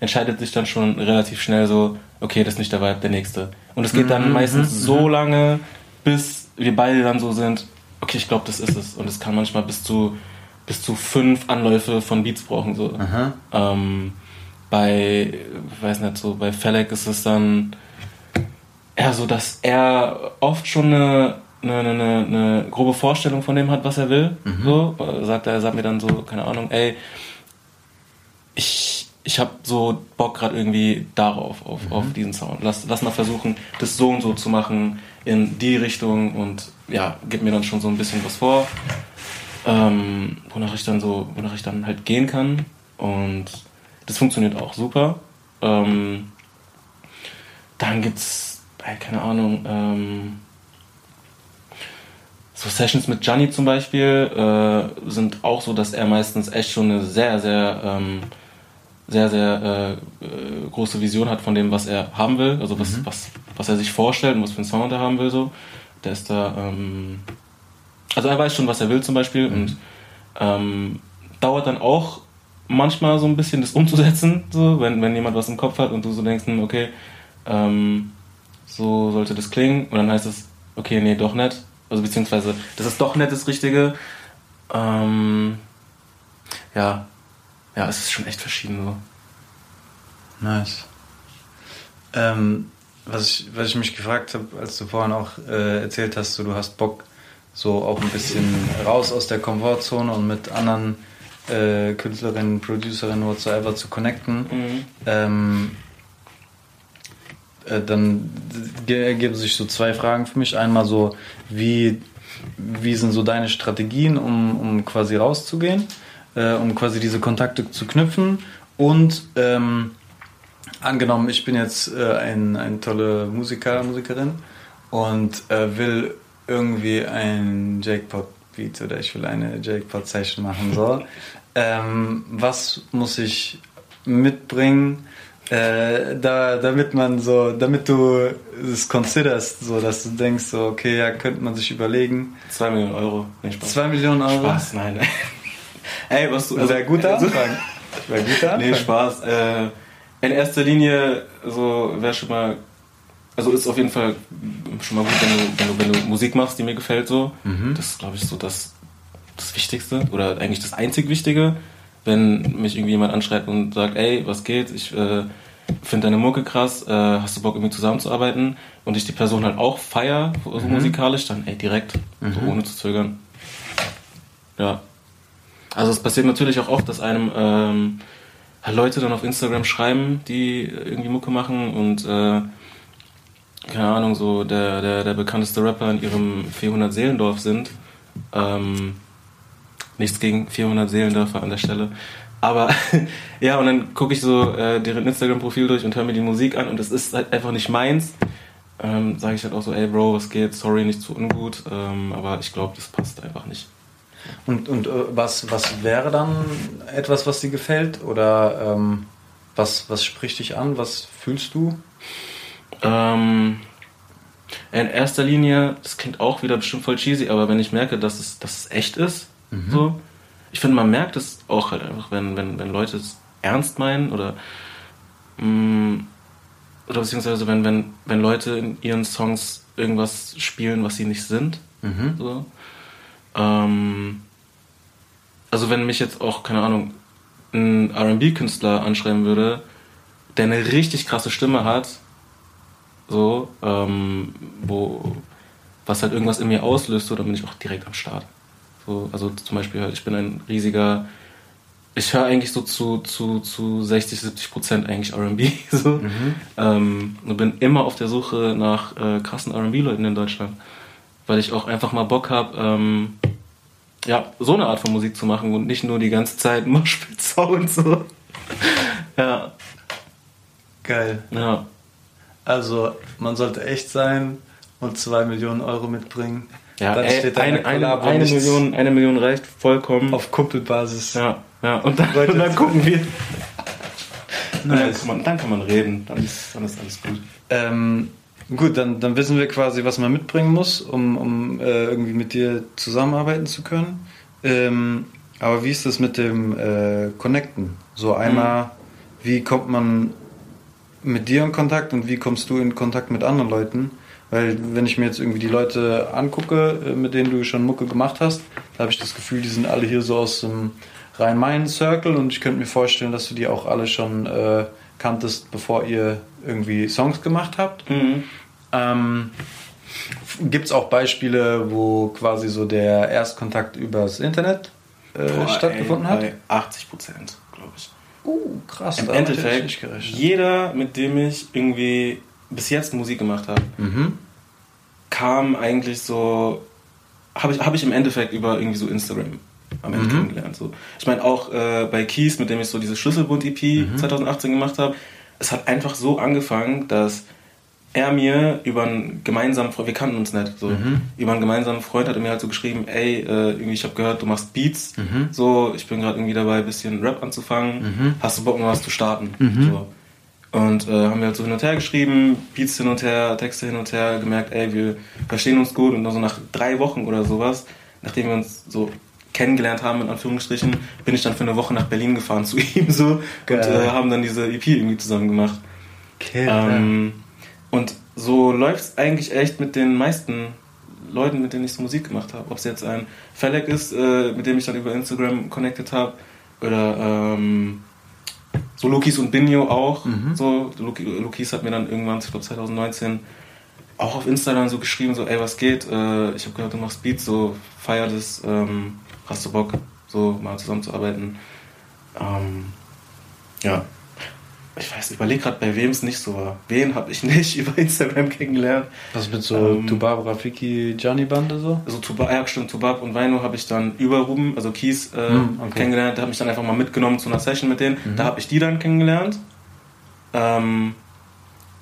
entscheidet sich dann schon relativ schnell so, okay, das ist nicht der Vibe, der nächste. Und es geht dann meistens so lange, bis wir beide dann so sind, okay, ich glaube, das ist es. Und es kann manchmal bis zu, bis zu fünf Anläufe von Beats brauchen. So. Ähm, bei, ich weiß nicht, so bei Felek ist es dann eher so, dass er oft schon eine, eine, eine, eine grobe Vorstellung von dem hat, was er will. So, Äh, sagt er, sagt mir dann so, keine Ahnung, ey, ich, ich habe so Bock gerade irgendwie darauf, auf, auf diesen Sound. Lass, lass mal versuchen, das so und so zu machen, in die Richtung und ja, gib mir dann schon so ein bisschen was vor, ähm, wonach ich dann so, wonach ich dann halt gehen kann. Und das funktioniert auch super. Ähm, dann gibt's, äh, keine Ahnung, ähm, so Sessions mit Gianni zum Beispiel äh, sind auch so, dass er meistens echt schon eine sehr, sehr, ähm, sehr, sehr äh, äh, große Vision hat von dem, was er haben will, also was, was, was er sich vorstellt und was für einen Sound er haben will. So. Der ist da, ähm, also er weiß schon, was er will zum Beispiel und ähm, dauert dann auch manchmal so ein bisschen das umzusetzen, so, wenn, wenn jemand was im Kopf hat und du so denkst, hm, okay, ähm, so sollte das klingen und dann heißt es, okay, nee, doch nicht. Also beziehungsweise, das ist doch nicht das Richtige. Ähm, ja, ja, es ist schon echt verschieden so. Nice. Ähm, was, ich, was ich mich gefragt habe, als du vorhin auch äh, erzählt hast, so, du hast Bock, so auch ein bisschen raus aus der Komfortzone und mit anderen äh, Künstlerinnen, Producerinnen, whatsoever zu connecten. Ähm, äh, dann ge- ergeben sich so zwei Fragen für mich. Einmal so, wie, wie sind so deine Strategien, um, um quasi rauszugehen, äh, um quasi diese Kontakte zu knüpfen und ähm, angenommen, ich bin jetzt äh, ein, ein tolle Musiker, Musikerin und äh, will irgendwie ein Jackpot-Beat oder ich will eine Jackpot-Session machen. So. ähm, was muss ich mitbringen, äh, da, damit man so, damit du es considerst, so dass du denkst, so, okay, ja, könnte man sich überlegen. Zwei Millionen Euro. Nee, Spaß. Zwei Millionen Euro. Spaß, nein. Ey, was du. Das wäre guter also- Anfang. Wäre guter Anfang. Nee, Spaß. Äh, in erster Linie, so wäre schon mal, also ist auf jeden Fall schon mal gut, wenn du, wenn du, wenn du Musik machst, die mir gefällt so. Das ist, glaube ich, so das, das Wichtigste oder eigentlich das einzig Wichtige. wenn mich irgendwie jemand anschreibt und sagt, ey, was geht, ich äh, finde deine Mucke krass, äh, hast du Bock irgendwie zusammenzuarbeiten und ich die Person halt auch feier, so Mhm. musikalisch, dann ey, direkt, so ohne zu zögern. Ja. Also es passiert natürlich auch oft, dass einem ähm, Leute dann auf Instagram schreiben, die irgendwie Mucke machen und äh, keine Ahnung, so der, der, der bekannteste Rapper in ihrem 400 Seelendorf sind. Ähm, nichts gegen 400 Seelendörfer an der Stelle. Aber ja, und dann gucke ich so äh, deren Instagram-Profil durch und höre mir die Musik an und das ist halt einfach nicht meins. Ähm, Sage ich halt auch so, ey Bro, was geht? Sorry, nicht zu ungut. Ähm, aber ich glaube, das passt einfach nicht. Und, und äh, was, was wäre dann etwas, was dir gefällt? Oder ähm, was, was spricht dich an? Was fühlst du? Ähm, in erster Linie, das klingt auch wieder bestimmt voll cheesy, aber wenn ich merke, dass es, dass es echt ist, so, ich finde, man merkt es auch halt einfach, wenn, wenn, wenn Leute es ernst meinen oder, mh, oder beziehungsweise wenn, wenn, wenn Leute in ihren Songs irgendwas spielen, was sie nicht sind. So. Ähm, also wenn mich jetzt auch, keine Ahnung, ein RB-Künstler anschreiben würde, der eine richtig krasse Stimme hat, so, ähm, wo, was halt irgendwas in mir auslöst, so, dann bin ich auch direkt am Start. So, also zum Beispiel, halt, ich bin ein riesiger, ich höre eigentlich so zu, zu, zu 60, 70 Prozent eigentlich RB, so, ähm, und bin immer auf der Suche nach äh, krassen RB-Leuten in Deutschland, weil ich auch einfach mal Bock habe, ähm, ja, so eine Art von Musik zu machen und nicht nur die ganze Zeit Moshpit-Sound, so. ja, Geil. ja. Also, man sollte echt sein und zwei Millionen Euro mitbringen. Ja, Dann ey, steht da in eine, eine, eine, nichts Million, eine Million reicht vollkommen. auf Kumpelbasis. ja, ja. Und dann, und dann gucken wir. Und dann, Nice. kann man, dann kann man reden. Dann ist, dann ist alles gut. Ähm, gut, dann, dann wissen wir quasi, was man mitbringen muss, um, um äh, irgendwie mit dir zusammenarbeiten zu können. Ähm, aber wie ist das mit dem äh, Connecten? So einmal, wie kommt man mit dir in Kontakt und wie kommst du in Kontakt mit anderen Leuten? Weil wenn ich mir jetzt irgendwie die Leute angucke, äh, mit denen du schon Mucke gemacht hast, da habe ich das Gefühl, die sind alle hier so aus dem Rhein-Main-Circle und ich könnte mir vorstellen, dass du die auch alle schon äh, kanntest, bevor ihr irgendwie Songs gemacht habt. Ähm, Gibt es auch Beispiele, wo quasi so der Erstkontakt übers Internet äh, stattgefunden hat? Bei 80 Prozent, glaube ich. Uh, krass. Im Endeffekt, jeder, mit dem ich irgendwie bis jetzt Musik gemacht habe, Mhm. kam eigentlich so, habe ich, hab ich im Endeffekt über irgendwie so Instagram am Ende kennengelernt. So. Ich meine auch äh, bei Keys, mit dem ich so diese Schlüsselbund-EP 2018 gemacht habe, es hat einfach so angefangen, dass er mir über einen gemeinsamen Freund, wir kannten uns nicht, so, über einen gemeinsamen Freund hat er mir halt so geschrieben, ey, äh, irgendwie, ich habe gehört, du machst Beats, so, ich bin gerade irgendwie dabei, ein bisschen Rap anzufangen, hast du Bock, mal was zu starten? So. Und äh, haben wir halt so hin und her geschrieben, Beats hin und her, Texte hin und her, gemerkt, ey, wir verstehen uns gut und dann so nach drei Wochen oder sowas, nachdem wir uns so kennengelernt haben, in Anführungsstrichen, bin ich dann für eine Woche nach Berlin gefahren zu ihm so und Geil. äh, haben dann diese EP irgendwie zusammen gemacht. Okay, Ähm, und so läuft es eigentlich echt mit den meisten Leuten, mit denen ich so Musik gemacht habe. Ob es jetzt ein Felek ist, äh, mit dem ich dann über Instagram connected habe, oder ähm, so Lukis und Binio auch. So, Luki, Lukis hat mir dann irgendwann, ich glaube 2019, auch auf Instagram so geschrieben, so, ey, was geht? Äh, ich habe gehört, du machst Beats, so, feier das, ähm, hast du Bock, so mal zusammenzuarbeiten? Ähm, ja. Ich weiß, ich überlege gerade, bei wem es nicht so war. Wen habe ich nicht über Instagram kennengelernt? Was mit so Ähm, Tubab, Rafiki, Gianni Bande so? Also Tubab, ja stimmt, Tubab und Weino habe ich dann über Ruben, also Kies, äh, Hm, okay. kennengelernt. Der hat mich dann einfach mal mitgenommen zu einer Session mit denen. Da habe ich die dann kennengelernt. Ähm,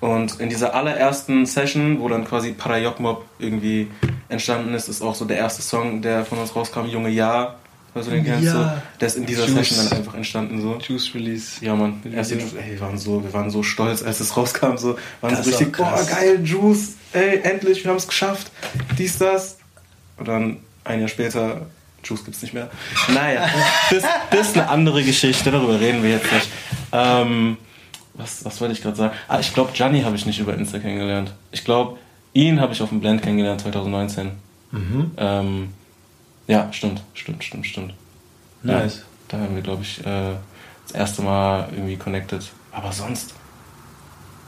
und in dieser allerersten Session, wo dann quasi Parayok Mob irgendwie entstanden ist, ist auch so der erste Song, der von uns rauskam, Junge Ja. Also den kennst Ja. du? Der ist in dieser Juice. Session dann einfach entstanden so. Juice Release. Ja, Mann. Erst die Juice, ey, wir waren so, wir waren so stolz, als es rauskam, so, waren Das so richtig, boah, geil, Juice, ey, endlich, wir haben es geschafft, dies, das. Und dann, ein Jahr später, Juice gibt's nicht mehr. Naja, das, das ist eine andere Geschichte, darüber reden wir jetzt nicht. Ähm, was, was wollte ich gerade sagen? Ah, ich glaube, Gianni habe ich nicht über Insta kennengelernt. Ich glaube, ihn habe ich auf dem Blend kennengelernt, 2019. Mhm. Ähm, ja, stimmt, stimmt, stimmt, stimmt. Nice. Da haben wir, glaube ich, äh, das erste Mal irgendwie connected. Aber sonst,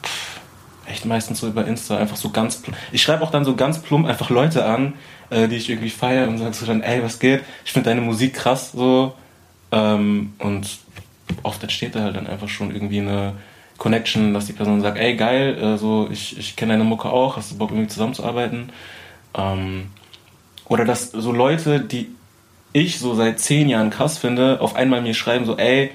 pff, echt meistens so über Insta, einfach so ganz plump. Ich schreibe auch dann so ganz plump einfach Leute an, äh, die ich irgendwie feiere und sage so dann, ey, was geht? Ich finde deine Musik krass, so. Ähm, und oft entsteht da halt dann einfach schon irgendwie eine Connection, dass die Person sagt, ey, geil, äh, so, ich, ich kenne deine Mucke auch, hast du Bock irgendwie zusammenzuarbeiten? Ähm, oder dass so Leute, die ich so seit zehn Jahren krass finde, auf einmal mir schreiben so, ey,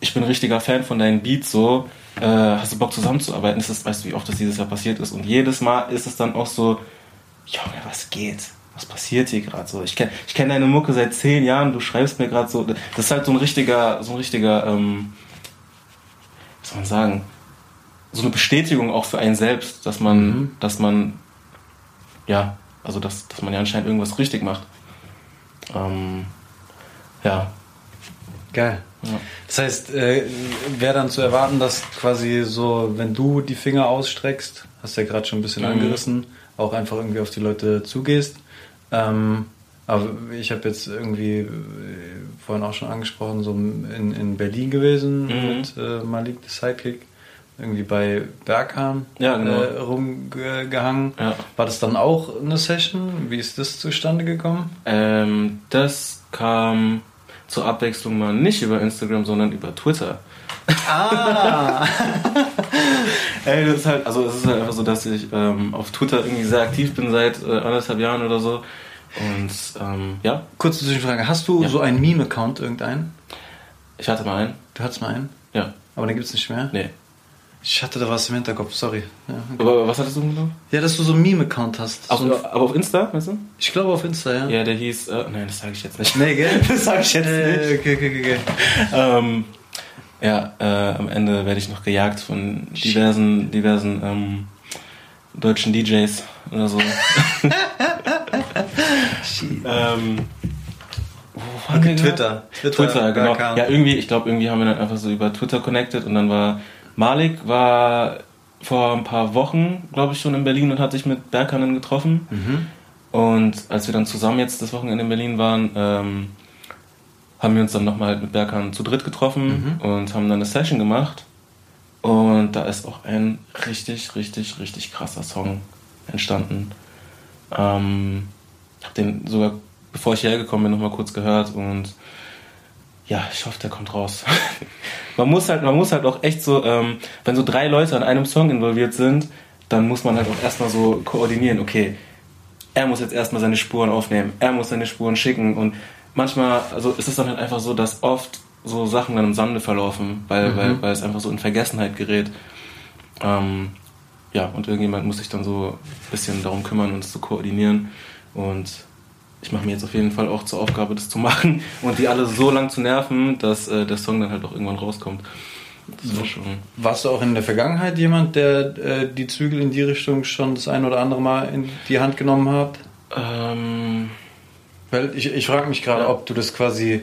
ich bin ein richtiger Fan von deinen Beats, so, äh, hast du Bock zusammenzuarbeiten? Das ist, weißt du, wie oft das dieses Jahr passiert ist? Und jedes Mal ist es dann auch so, Junge, was geht? Was passiert hier gerade so? Ich kenne ich kenn deine Mucke seit zehn Jahren, du schreibst mir gerade so. Das ist halt so ein richtiger, so ein richtiger, ähm, was soll man sagen, so eine Bestätigung auch für einen selbst, dass man, Mhm. dass man, ja, also dass, dass man ja anscheinend irgendwas richtig macht. Ähm, ja. Geil. ja. Das heißt, äh, wäre dann zu erwarten, dass quasi so, wenn du die Finger ausstreckst, hast du ja gerade schon ein bisschen Mhm. angerissen, auch einfach irgendwie auf die Leute zugehst. Ähm, aber ich habe jetzt irgendwie äh, vorhin auch schon angesprochen, so in, in Berlin gewesen Mhm. mit äh, Malik, the Sidekick, irgendwie bei Berghahn Ja, genau. äh, rumgehangen. Ja. War das dann auch eine Session? Wie ist das zustande gekommen? Ähm, das kam zur Abwechslung mal nicht über Instagram, sondern über Twitter. Ah! Ey, das ist halt, also es ist halt einfach so, dass ich ähm, auf Twitter irgendwie sehr aktiv bin seit äh, anderthalb Jahren oder so. Und ähm, ja, Kurze Zwischenfrage, hast du Ja. so einen Meme-Account irgendeinen? ich hatte mal einen. Du hattest mal einen? Ja, Aber den gibt's nicht mehr? nee. Ich hatte da was im Hinterkopf, sorry. Ja, okay. Aber was hattest du genau? ja dass du so einen Meme-Account hast. Auf, so, ein- aber auf Insta, weißt du? ich glaube auf Insta, ja. Ja, der hieß, äh, nein, das sage ich jetzt nicht. Nee, gell? Das sag ich jetzt Äh, nicht. okay, okay, okay, okay. Ähm, ja, äh, am Ende werde ich noch gejagt von diversen, diversen ähm, deutschen DJs oder so. ähm, gerade? Twitter. Twitter, Twitter, genau. Ja, irgendwie, ich glaube, irgendwie haben wir dann einfach so über Twitter connected und dann war Malik war vor ein paar Wochen, glaube ich, schon in Berlin und hat sich mit Berkanen getroffen. Mhm. Und als wir dann zusammen jetzt das Wochenende in Berlin waren, ähm, haben wir uns dann nochmal halt mit Berkan zu dritt getroffen und haben dann eine Session gemacht. Und da ist auch ein richtig, richtig, richtig krasser Song entstanden. Ähm, ich habe den sogar, bevor ich hierher gekommen bin, nochmal kurz gehört und ja, ich hoffe, der kommt raus. man muss halt, man muss halt auch echt so, ähm, wenn so drei Leute an einem Song involviert sind, dann muss man halt auch erstmal so koordinieren, okay, er muss jetzt erstmal seine Spuren aufnehmen, er muss seine Spuren schicken und manchmal, also ist es dann halt einfach so, dass oft so Sachen dann im Sande verlaufen, weil, weil, weil es einfach so in Vergessenheit gerät. Ähm, ja, und irgendjemand muss sich dann so ein bisschen darum kümmern und es zu koordinieren. Und ich mache mir jetzt auf jeden Fall auch zur Aufgabe, das zu machen und die alle so lang zu nerven, dass äh, der Song dann halt auch irgendwann rauskommt. Das war schon. Warst du auch in der Vergangenheit jemand, der äh, die Zügel in die Richtung schon das ein oder andere Mal in die Hand genommen hat? Ähm, Weil ich, ich frage mich gerade, Ja. ob du das quasi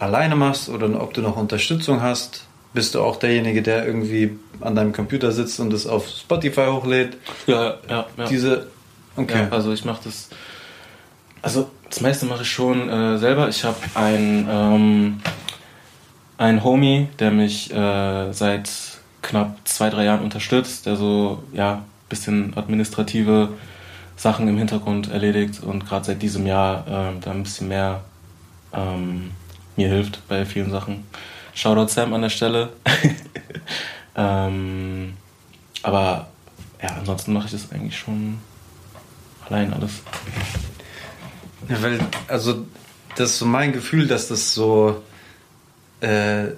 alleine machst oder ob du noch Unterstützung hast. Bist du auch derjenige, der irgendwie an deinem Computer sitzt und das auf Spotify hochlädt? ja, ja, ja. Diese. Okay. Ja, also ich mache das. Also das meiste mache ich schon äh, selber. Ich habe ein ähm, ein Homie, der mich äh, seit knapp zwei drei Jahren unterstützt, der so ja bisschen administrative Sachen im Hintergrund erledigt und gerade seit diesem Jahr ähm, da ein bisschen mehr ähm, mir hilft bei vielen Sachen. Shoutout Sam an der Stelle. ähm, aber ja, ansonsten mache ich das eigentlich schon allein alles. Ja, weil, also, das ist so mein Gefühl, dass das so, äh,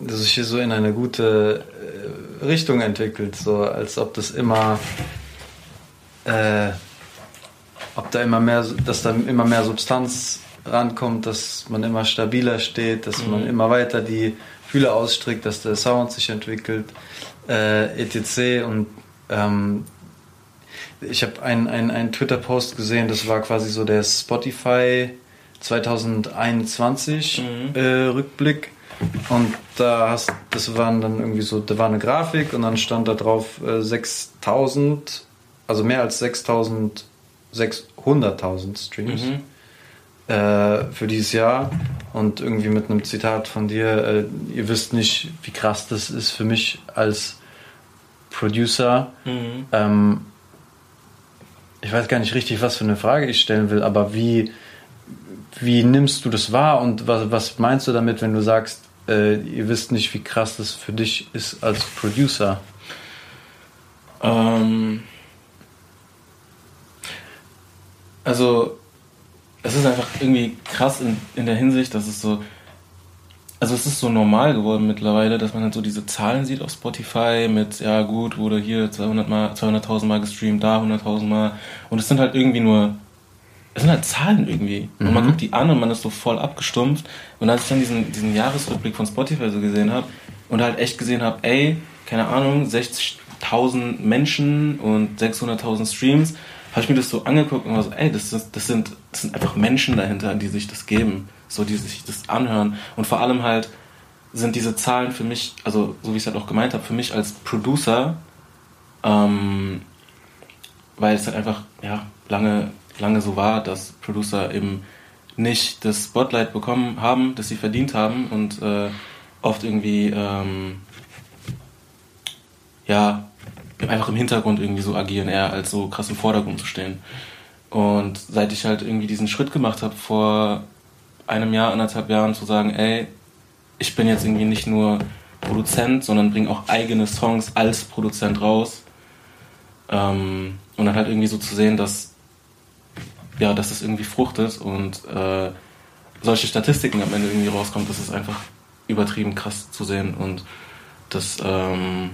dass sich hier so in eine gute äh, Richtung entwickelt, so als ob das immer, äh, ob da immer mehr, dass da immer mehr Substanz rankommt, dass man immer stabiler steht, dass man immer weiter die Fühler ausstreckt, dass der Sound sich entwickelt, äh, etc. Und ähm, ich habe einen ein Twitter-Post gesehen, das war quasi so der Spotify 2021 Mhm. äh, Rückblick. Und da hast, das waren dann irgendwie so, da war eine Grafik und dann stand da drauf äh, 6000, also mehr als 6000, 600.000 Streams. Mhm. äh, für dieses Jahr und irgendwie mit einem Zitat von dir, äh, ihr wisst nicht, wie krass das ist für mich als Producer. Mhm. Ähm, ich weiß gar nicht richtig, was für eine Frage ich stellen will, aber wie, wie nimmst du das wahr und was, was meinst du damit, wenn du sagst, äh, ihr wisst nicht, wie krass das für dich ist als Producer? Ähm, also, es ist einfach irgendwie krass in, in der Hinsicht, dass es so. Also, es ist so normal geworden mittlerweile, dass man halt so diese Zahlen sieht auf Spotify mit, ja, gut, wurde hier 200 mal, 200.000 Mal gestreamt, da 100.000 Mal. Und es sind halt irgendwie nur. Es sind halt Zahlen irgendwie. Und man guckt die an und man ist so voll abgestumpft. Und als ich dann diesen, diesen Jahresrückblick von Spotify so gesehen habe und halt echt gesehen habe, ey, keine Ahnung, 60.000 Menschen und 600.000 Streams, habe ich mir das so angeguckt und war so, ey, das, ist, das, sind, das sind einfach Menschen dahinter, die sich das geben, so die sich das anhören. Und vor allem halt sind diese Zahlen für mich, also so wie ich es halt auch gemeint habe, für mich als Producer, ähm, weil es halt einfach ja, lange, lange so war, dass Producer eben nicht das Spotlight bekommen haben, das sie verdient haben und äh, oft irgendwie ähm, ja einfach im Hintergrund irgendwie so agieren, eher als so krass im Vordergrund zu stehen. Und seit ich halt irgendwie diesen Schritt gemacht habe, vor einem Jahr, anderthalb Jahren, zu sagen, ey, ich bin jetzt irgendwie nicht nur Produzent, sondern bringe auch eigene Songs als Produzent raus. Ähm, und dann halt irgendwie so zu sehen, dass, ja, dass das irgendwie fruchtet und äh, solche Statistiken am Ende irgendwie rauskommt, das ist einfach übertrieben krass zu sehen und das ähm,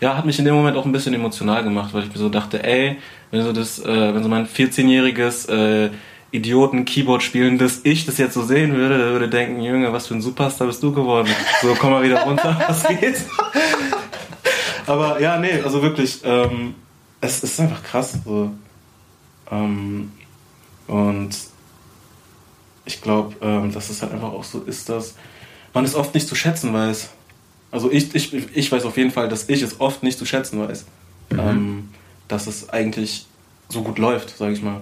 ja, hat mich in dem Moment auch ein bisschen emotional gemacht, weil ich mir so dachte, ey, wenn so das, äh, wenn so mein 14-jähriges äh, Idioten-Keyboard spielendes Ich das jetzt so sehen würde, der würde denken, Junge, was für ein Superstar bist du geworden? So, komm mal wieder runter, was geht? Aber ja, nee, also wirklich, ähm, es, es ist einfach krass. So. Ähm, und ich glaube, ähm, dass es halt einfach auch so ist, dass man es oft nicht zu schätzen weiß. Also ich, ich, ich weiß auf jeden Fall, dass ich es oft nicht zu schätzen weiß. Ähm, dass es eigentlich so gut läuft, sage ich mal.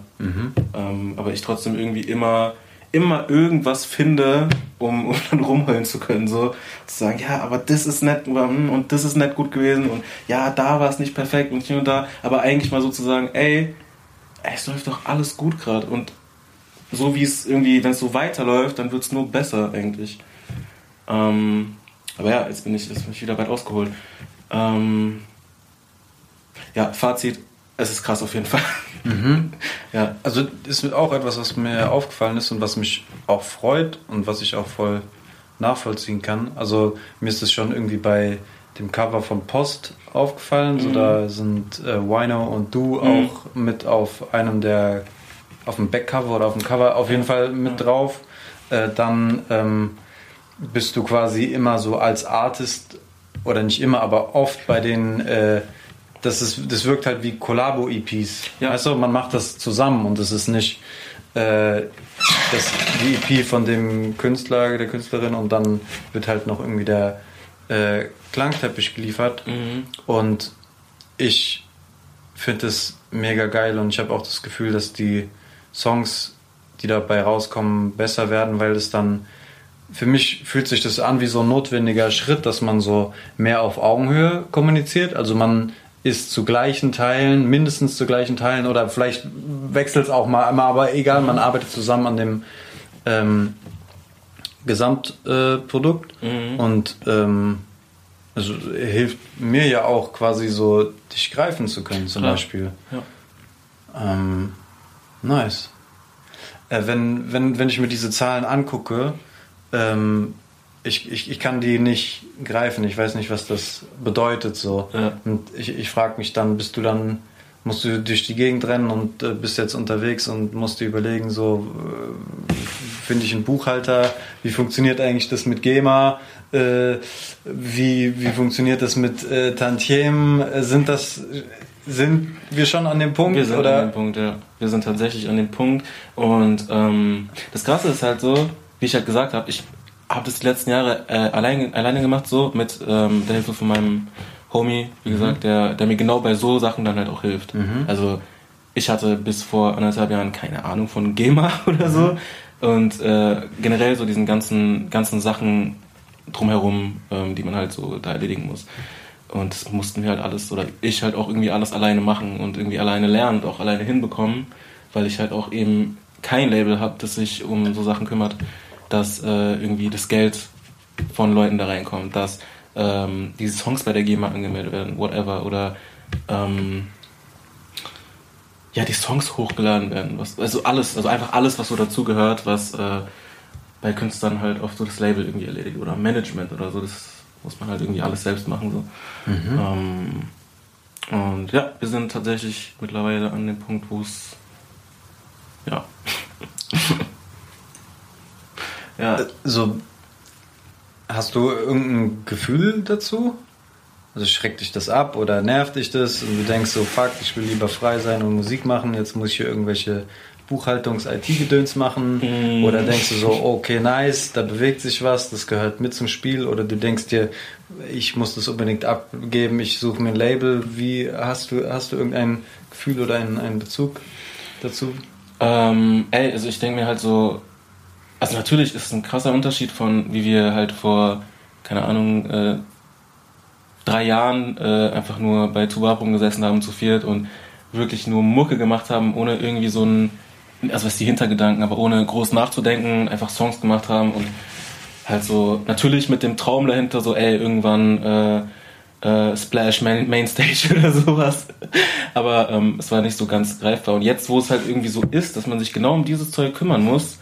Ähm, aber ich trotzdem irgendwie immer, immer irgendwas finde, um, um dann rumheulen zu können. So zu sagen, ja, aber das ist nett hm, und das ist nett gut gewesen und ja, da war es nicht perfekt und hier und da. Aber eigentlich mal so zu sagen, ey, ey es läuft doch alles gut gerade und so wie es irgendwie, wenn es so weiterläuft, dann wird es nur besser eigentlich. Ähm, aber ja, jetzt bin ich, jetzt bin ich wieder weit ausgeholt. Ähm, ja, Fazit, es ist krass auf jeden Fall. ja, Also ist auch etwas, was mir aufgefallen ist und was mich auch freut und was ich auch voll nachvollziehen kann. Also mir ist es schon irgendwie bei dem Cover von Post aufgefallen. So da sind äh, Wino und du auch mit auf einem der auf dem Backcover oder auf dem Cover auf jeden Fall mit drauf. Äh, dann ähm, bist du quasi immer so als Artist oder nicht immer, aber oft bei den äh, das, ist, das wirkt halt wie Collabo-EPs. Ja. Weißt du, man macht das zusammen und es ist nicht äh, das, die EP von dem Künstler, der Künstlerin und dann wird halt noch irgendwie der äh, Klangteppich geliefert. Und ich finde es mega geil und ich habe auch das Gefühl, dass die Songs, die dabei rauskommen, besser werden, weil es dann für mich fühlt sich das an wie so ein notwendiger Schritt, dass man so mehr auf Augenhöhe kommuniziert. Also man ist zu gleichen Teilen, mindestens zu gleichen Teilen oder vielleicht wechselt es auch mal, aber egal, man arbeitet zusammen an dem ähm, Gesamtprodukt äh, und ähm, also hilft mir ja auch quasi so, dich greifen zu können zum Klar. Beispiel. ja. Ähm, nice. Äh, wenn, wenn, wenn ich mir diese Zahlen angucke, ähm, ich, ich, ich kann die nicht greifen. Ich weiß nicht, was das bedeutet. So. Ja. Und ich, ich frage mich dann, bist du dann, musst du durch die Gegend rennen und äh, bist jetzt unterwegs und musst dir überlegen, so äh, finde ich einen Buchhalter, wie funktioniert eigentlich das mit GEMA? Äh, wie, wie funktioniert das mit äh, Tantiemen? Sind das sind wir schon an dem Punkt? Wir sind oder? an dem Punkt, ja. Wir sind tatsächlich an dem Punkt. Und ähm, das Krasse ist halt so, wie ich halt gesagt habe, ich habe das die letzten Jahre äh, allein, alleine gemacht, so mit ähm, der Hilfe von meinem Homie, wie gesagt, der, der mir genau bei so Sachen dann halt auch hilft. Also ich hatte bis vor anderthalb Jahren keine Ahnung von GEMA oder so. Und äh, generell so diesen ganzen, ganzen Sachen drumherum, ähm, die man halt so da erledigen muss. Und das mussten wir halt alles, oder ich halt auch irgendwie alles alleine machen und irgendwie alleine lernen und auch alleine hinbekommen, weil ich halt auch eben kein Label habe, das sich um so Sachen kümmert, dass äh, irgendwie das Geld von Leuten da reinkommt, dass ähm, diese Songs bei der GEMA angemeldet werden, whatever, oder ähm, ja, die Songs hochgeladen werden. Was, also alles, also einfach alles, was so dazugehört, was äh, bei Künstlern halt oft so das Label irgendwie erledigt oder Management oder so, das muss man halt irgendwie alles selbst machen. So. Ähm, und ja, wir sind tatsächlich mittlerweile an dem Punkt, wo es ja. ja. So, hast du irgendein Gefühl dazu? Also schreckt dich das ab oder nervt dich das und du denkst so, fuck, ich will lieber frei sein und Musik machen, jetzt muss ich hier irgendwelche Buchhaltungs-IT-Gedöns machen Mm. oder denkst du so, okay, nice, da bewegt sich was, das gehört mit zum Spiel oder du denkst dir, ich muss das unbedingt abgeben, ich suche mir ein Label, wie hast du, hast du irgendein Gefühl oder einen, einen Bezug dazu? Ähm, ey, also ich denke mir halt so, also natürlich ist es ein krasser Unterschied von, wie wir halt vor, keine Ahnung, äh, drei Jahren äh, einfach nur bei Tuba rumgesessen haben zu viert und wirklich nur Mucke gemacht haben, ohne irgendwie so ein, also was die Hintergedanken, aber ohne groß nachzudenken, einfach Songs gemacht haben und halt so, natürlich mit dem Traum dahinter, so ey, irgendwann äh, äh, Splash Main, Mainstage oder sowas. Aber ähm, es war nicht so ganz greifbar. Und jetzt, wo es halt irgendwie so ist, dass man sich genau um dieses Zeug kümmern muss,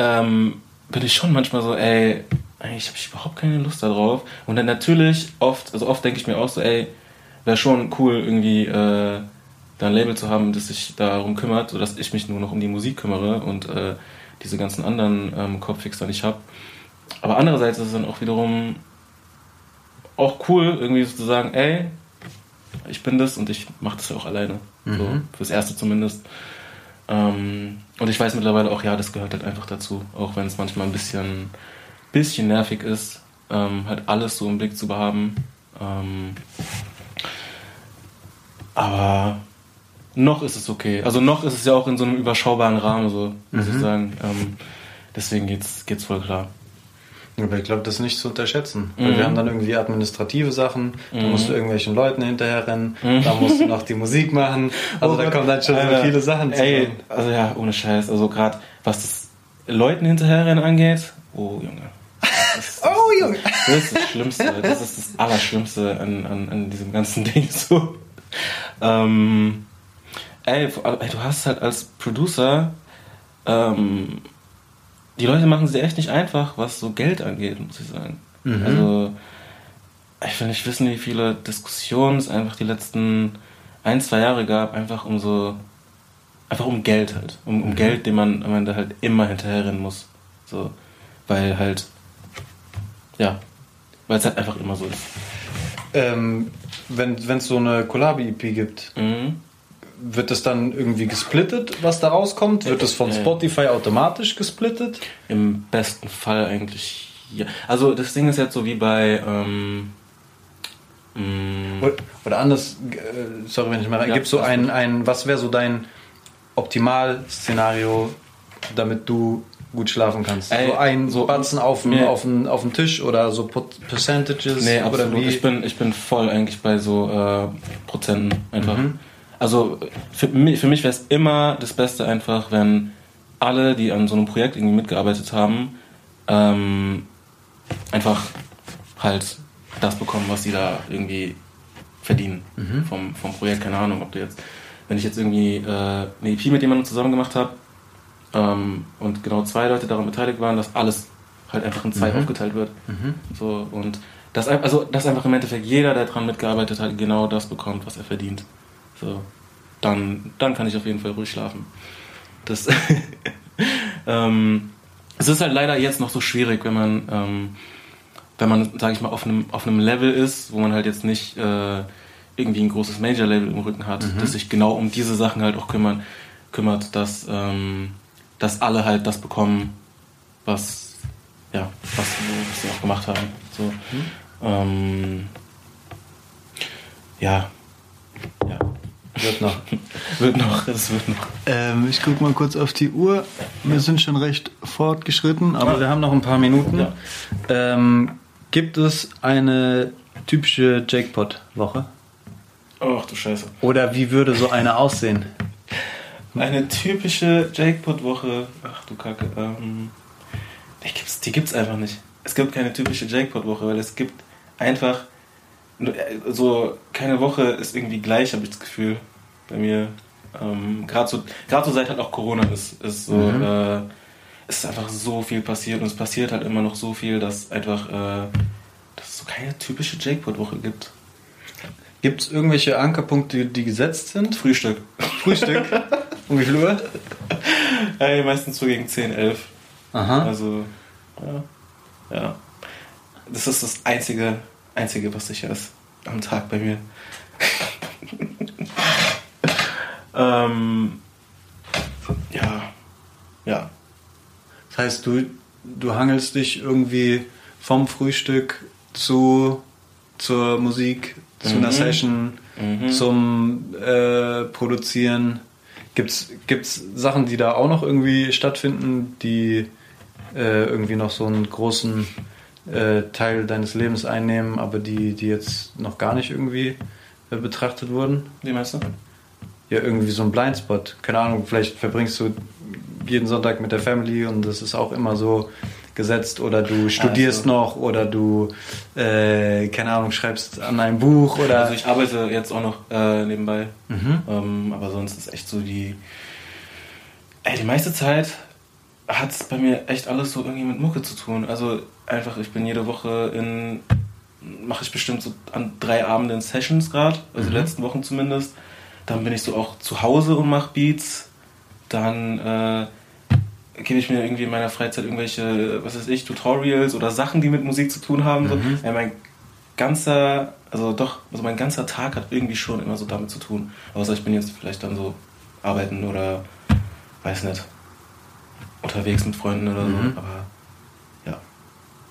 ähm, bin ich schon manchmal so, ey, eigentlich habe ich überhaupt keine Lust darauf. Und dann natürlich oft, also oft denke ich mir auch so, ey, wäre schon cool, irgendwie äh, da ein Label zu haben, das sich darum kümmert, sodass ich mich nur noch um die Musik kümmere und äh, diese ganzen anderen ähm, Kopffixer nicht habe. Aber andererseits ist es dann auch wiederum auch cool, irgendwie so zu sagen, ey, ich bin das und ich mache das ja auch alleine. So, fürs Erste zumindest. Ähm, und ich weiß mittlerweile auch, ja, das gehört halt einfach dazu, auch wenn es manchmal ein bisschen, bisschen nervig ist, ähm, halt alles so im Blick zu behaben. Ähm, aber noch ist es okay. Also noch ist es ja auch in so einem überschaubaren Rahmen, so muss ich sagen. Ähm, deswegen geht's, geht's voll klar. Aber ich glaube, das ist nicht zu unterschätzen. Weil Mhm. wir haben dann irgendwie administrative Sachen, da musst du irgendwelchen Leuten hinterherrennen, Mhm. da musst du noch die Musik machen. Also Oh da Gott, kommen dann schon so Alter. viele Sachen Ey, zusammen. also ja, ohne Scheiß. Also gerade was das Leuten hinterherrennen angeht, oh Junge. Das ist, Oh, Junge. Das ist das Schlimmste. Das ist das Allerschlimmste an, an, an diesem ganzen Ding. So. Ähm, ey, ey, du hast halt als Producer ähm, die Leute machen sie echt nicht einfach, was so Geld angeht, muss ich sagen. Also, ich will nicht wissen, wie viele Diskussionen es einfach die letzten ein, zwei Jahre gab, einfach um so, einfach um Geld halt. Um, um Geld, dem man am Ende halt immer hinterherrennen muss. So, weil halt, ja, weil es halt einfach immer so ist. Ähm, wenn es so eine Collab-EP gibt, Mhm. Wird das dann irgendwie gesplittet, was da rauskommt? Wird das von Ja. Spotify automatisch gesplittet? Im besten Fall eigentlich, ja. Also, das Ding ist jetzt so wie bei, ähm, mh, Oder- anders, äh, sorry, wenn ich mal rein, Ja, gibt so ein, ein, was wäre so dein Optimalszenario, damit du gut schlafen kannst? Ey, so ein so- Batzen auf dem, Nee. auf, auf Tisch oder so Percentages? Nee, absolut. wie? Ich bin, ich bin voll eigentlich bei so äh, Prozenten einfach. Mhm. Also für mich, für mich wäre es immer das Beste einfach, wenn alle, die an so einem Projekt irgendwie mitgearbeitet haben, ähm, einfach halt das bekommen, was sie da irgendwie verdienen Mhm. vom, vom Projekt. Keine Ahnung, ob du jetzt, wenn ich jetzt irgendwie äh, eine EP mit jemandem zusammen gemacht habe ähm, und genau zwei Leute daran beteiligt waren, dass alles halt einfach in Mhm. zwei aufgeteilt wird. So, und das, also, dass einfach im Endeffekt jeder, der daran mitgearbeitet hat, genau das bekommt, was er verdient. So, dann, dann kann ich auf jeden Fall ruhig schlafen. Das, ähm, es ist halt leider jetzt noch so schwierig, wenn man, ähm, wenn man, sage ich mal, auf einem, auf einem Level ist, wo man halt jetzt nicht äh, irgendwie ein großes Major-Label im Rücken hat, das sich genau um diese Sachen halt auch kümmern, kümmert, dass, ähm, dass alle halt das bekommen, was, ja, was, was sie auch gemacht haben. So. Ähm, ja. Ja. Wird noch. Wird noch, es wird noch. Ähm, ich gucke mal kurz auf die Uhr. Wir sind schon recht fortgeschritten, aber Aber wir haben noch ein paar Minuten. Ja. Ähm, gibt es eine typische Jackpot-Woche? Ach du Scheiße. Oder wie würde so eine aussehen? Eine typische Jackpot-Woche. Ach du Kacke. Ähm, die, gibt's, die gibt's einfach nicht. Es gibt keine typische Jackpot-Woche, weil es gibt einfach so keine Woche ist irgendwie gleich, habe ich das Gefühl bei mir. Ähm, Gerade so, so seit halt auch Corona ist, ist so, Mhm. äh, ist einfach so viel passiert und es passiert halt immer noch so viel, dass einfach, äh, dass es so keine typische Jackpot-Woche gibt. Gibt es irgendwelche Ankerpunkte, die gesetzt sind? Frühstück. Frühstück? um wie viel Uhr? Ey, meistens so gegen 10, 11. Aha. Also, ja. ja. Das ist das einzige, einzige, was sicher ist am Tag bei mir. ähm, ja. Ja. Das heißt, du, du hangelst dich irgendwie vom Frühstück zu, zur Musik, zu einer Mhm. Session, Mhm. zum äh, Produzieren. Gibt's gibt's Sachen, die da auch noch irgendwie stattfinden, die äh, irgendwie noch so einen großen äh, Teil deines Lebens einnehmen, aber die, die jetzt noch gar nicht irgendwie äh, betrachtet wurden? Wie meinst du? Ja, irgendwie so ein Blindspot. Keine Ahnung, vielleicht verbringst du jeden Sonntag mit der Family und das ist auch immer so gesetzt oder du studierst Also- noch oder du, äh, keine Ahnung, schreibst an einem Buch oder. Also ich arbeite jetzt auch noch äh, nebenbei. Mhm. Ähm, aber sonst ist echt so die. Ey, die meiste Zeit hat es bei mir echt alles so irgendwie mit Mucke zu tun. Also einfach, ich bin jede Woche in. mache ich bestimmt so an drei Abenden Sessions gerade, also Mhm. die letzten Wochen zumindest. Dann bin ich so auch zu Hause und mache Beats. Dann äh, gebe ich mir irgendwie in meiner Freizeit irgendwelche, was weiß ich, Tutorials oder Sachen, die mit Musik zu tun haben. So. Mhm. Ja, mein ganzer, also doch, also mein ganzer Tag hat irgendwie schon immer so damit zu tun. Außer ich bin jetzt vielleicht dann so arbeiten oder weiß nicht, unterwegs mit Freunden oder Mhm. so. Aber ja,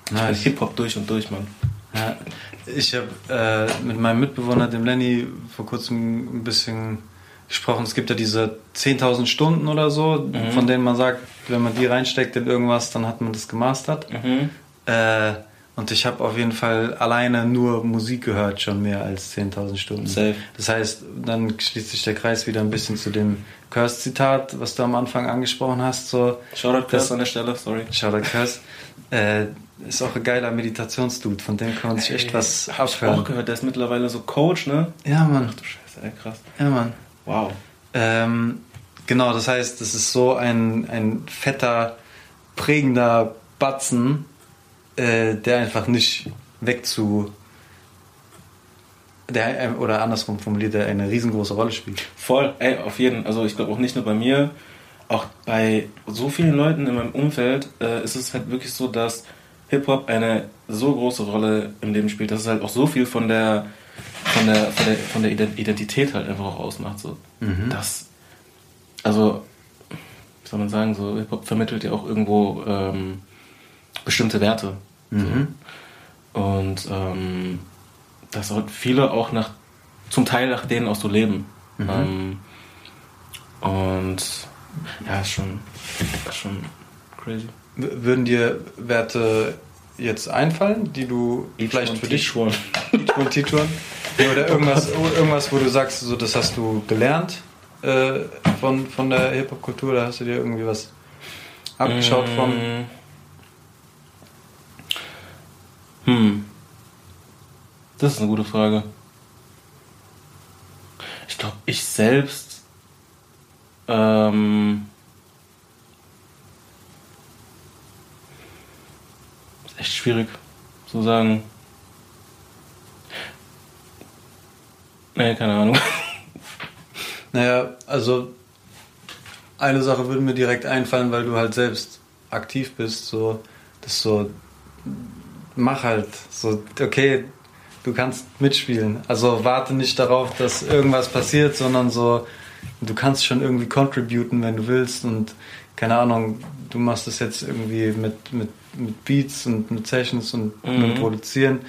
ich bin Nice. Hip-Hop durch und durch, Mann. Ja, ich habe äh, mit meinem Mitbewohner, dem Lenny, vor kurzem ein bisschen gesprochen. Es gibt ja diese 10.000 Stunden oder so, Mhm. von denen man sagt, wenn man die reinsteckt in irgendwas, dann hat man das gemastert. Mhm. Äh, und ich habe auf jeden Fall alleine nur Musik gehört, schon mehr als 10.000 Stunden. Safe. Das heißt, dann schließt sich der Kreis wieder ein bisschen zu dem Curse-Zitat, was du am Anfang angesprochen hast. So, Shoutout Chris an der Stelle, sorry. Shoutout Curse. Äh, ist auch ein geiler Meditationsdude, von dem kann man sich echt was Hab ich auch abhören. gehört, der ist mittlerweile so Coach, ne? Ja, Mann. Ach du Scheiße, ey, krass. Ja, Mann. Wow. Ähm, genau, das heißt, das ist so ein, ein fetter, prägender Batzen, äh, der einfach nicht wegzu. Der, äh, oder andersrum formuliert, der eine riesengroße Rolle spielt. Voll, ey, auf jeden. Also ich glaube auch nicht nur bei mir, auch bei so vielen Leuten in meinem Umfeld äh, ist es halt wirklich so, dass Hip-Hop eine so große Rolle im Leben spielt, dass es halt auch so viel von der von der von der, von der Ident- Identität halt einfach auch ausmacht. So. Das, also, wie soll man sagen, so Hip-Hop vermittelt ja auch irgendwo ähm, bestimmte Werte. So. Und ähm, dass viele auch nach zum Teil nach denen auch so leben. Ähm, und ja, ist schon, ist schon crazy. Würden dir Werte jetzt einfallen, die du vielleicht für dich schon. und Tituan? Oder irgendwas, irgendwas, wo du sagst, so, das hast du gelernt äh, von, von der Hip-Hop-Kultur, da hast du dir irgendwie was abgeschaut von? Hm. Das ist eine gute Frage. Ich glaube, ich selbst ähm, ist echt schwierig zu sagen. Nee, keine Ahnung. Naja, also eine Sache würde mir direkt einfallen, weil du halt selbst aktiv bist, so, das so, mach halt, so, okay, du kannst mitspielen. Also warte nicht darauf, dass irgendwas passiert, sondern so, du kannst schon irgendwie contributen, wenn du willst und keine Ahnung, du machst das jetzt irgendwie mit, mit, mit Beats und mit Sessions und Mhm. mit Produzieren.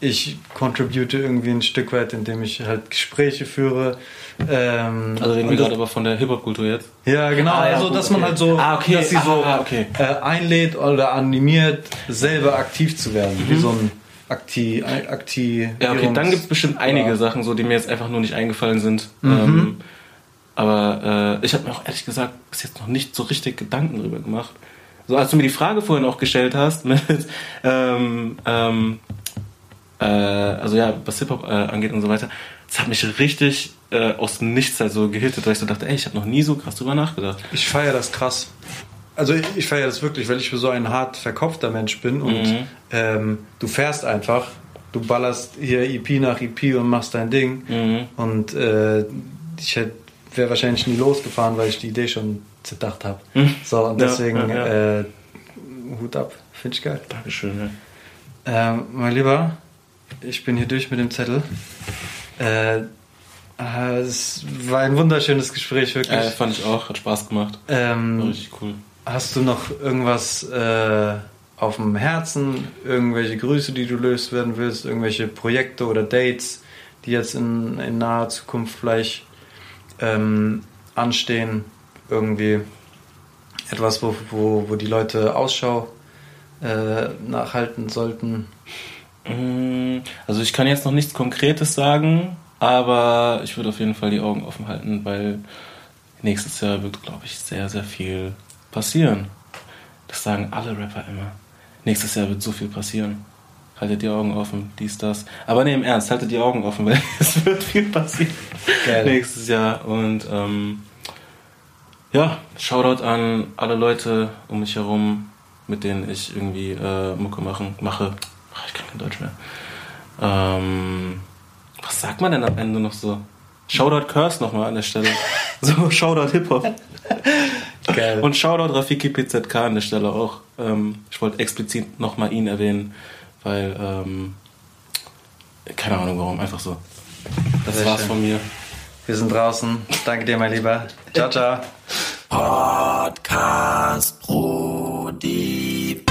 Ich contribute irgendwie ein Stück weit, indem ich halt Gespräche führe. Ähm, Also reden wir gerade aber von der Hip-Hop-Kultur jetzt. Ja, genau. Ah, also, dass man okay. halt so, Ah, okay. dass sie so Ah, okay. äh, einlädt oder animiert, selber aktiv zu werden. Wie so ein Akti, Akti Mhm. Ja, okay, dann gibt es bestimmt einige Ja. Sachen, so, die mir jetzt einfach nur nicht eingefallen sind. Ähm, aber äh, ich habe mir auch ehrlich gesagt bis jetzt noch nicht so richtig Gedanken drüber gemacht. So, als du mir die Frage vorhin auch gestellt hast, mit, ähm, ähm, äh, also ja, was Hip-Hop äh, angeht und so weiter, das hat mich richtig äh, aus dem Nichts halt so gehittet, weil ich so dachte, ey, ich habe noch nie so krass drüber nachgedacht. Ich feiere das krass. Also ich, ich feiere das wirklich, weil ich so ein hart verkopfter Mensch bin und Mhm. ähm, du fährst einfach, du ballerst hier EP nach EP und machst dein Ding Mhm. und äh, ich wäre wahrscheinlich nie losgefahren, weil ich die Idee schon zerdacht habe. So und Ja, deswegen ja, ja. Äh, Hut ab, finde ich geil. Dankeschön. Ja. Ähm, mein Lieber, ich bin hier durch mit dem Zettel. Äh, äh, es war ein wunderschönes Gespräch, wirklich. Äh, fand ich auch, hat Spaß gemacht. War ähm, richtig cool. hast du noch irgendwas äh, auf dem Herzen? Irgendwelche Grüße, die du löst werden willst? Irgendwelche Projekte oder Dates, die jetzt in, in naher Zukunft vielleicht ähm, anstehen? Irgendwie etwas, wo, wo, wo die Leute Ausschau äh, nachhalten sollten? Mm, Also ich kann jetzt noch nichts Konkretes sagen, aber ich würde auf jeden Fall die Augen offen halten, weil nächstes Jahr wird, glaube ich, sehr, sehr viel passieren. Das sagen alle Rapper immer. Nächstes Jahr wird so viel passieren. Haltet die Augen offen, dies, das. Aber nee, im Ernst, haltet die Augen offen, weil es wird viel passieren Geil. nächstes Jahr. Und ähm, ja, Shoutout an alle Leute um mich herum, mit denen ich irgendwie äh, Mucke machen, mache. Ach, ich kann kein Deutsch mehr. Ähm, was sagt man denn am Ende noch so? Shoutout Curse nochmal an der Stelle. So, Shoutout Hip-Hop. Geil. Und Shoutout Rafiki PZK an der Stelle auch. Ähm, ich wollte explizit nochmal ihn erwähnen, weil, ähm, keine Ahnung warum, einfach so. Das Sehr war's schön. von mir. Wir sind draußen. Danke dir, mein Lieber. Ciao, ciao. Podcast Pro Dieb.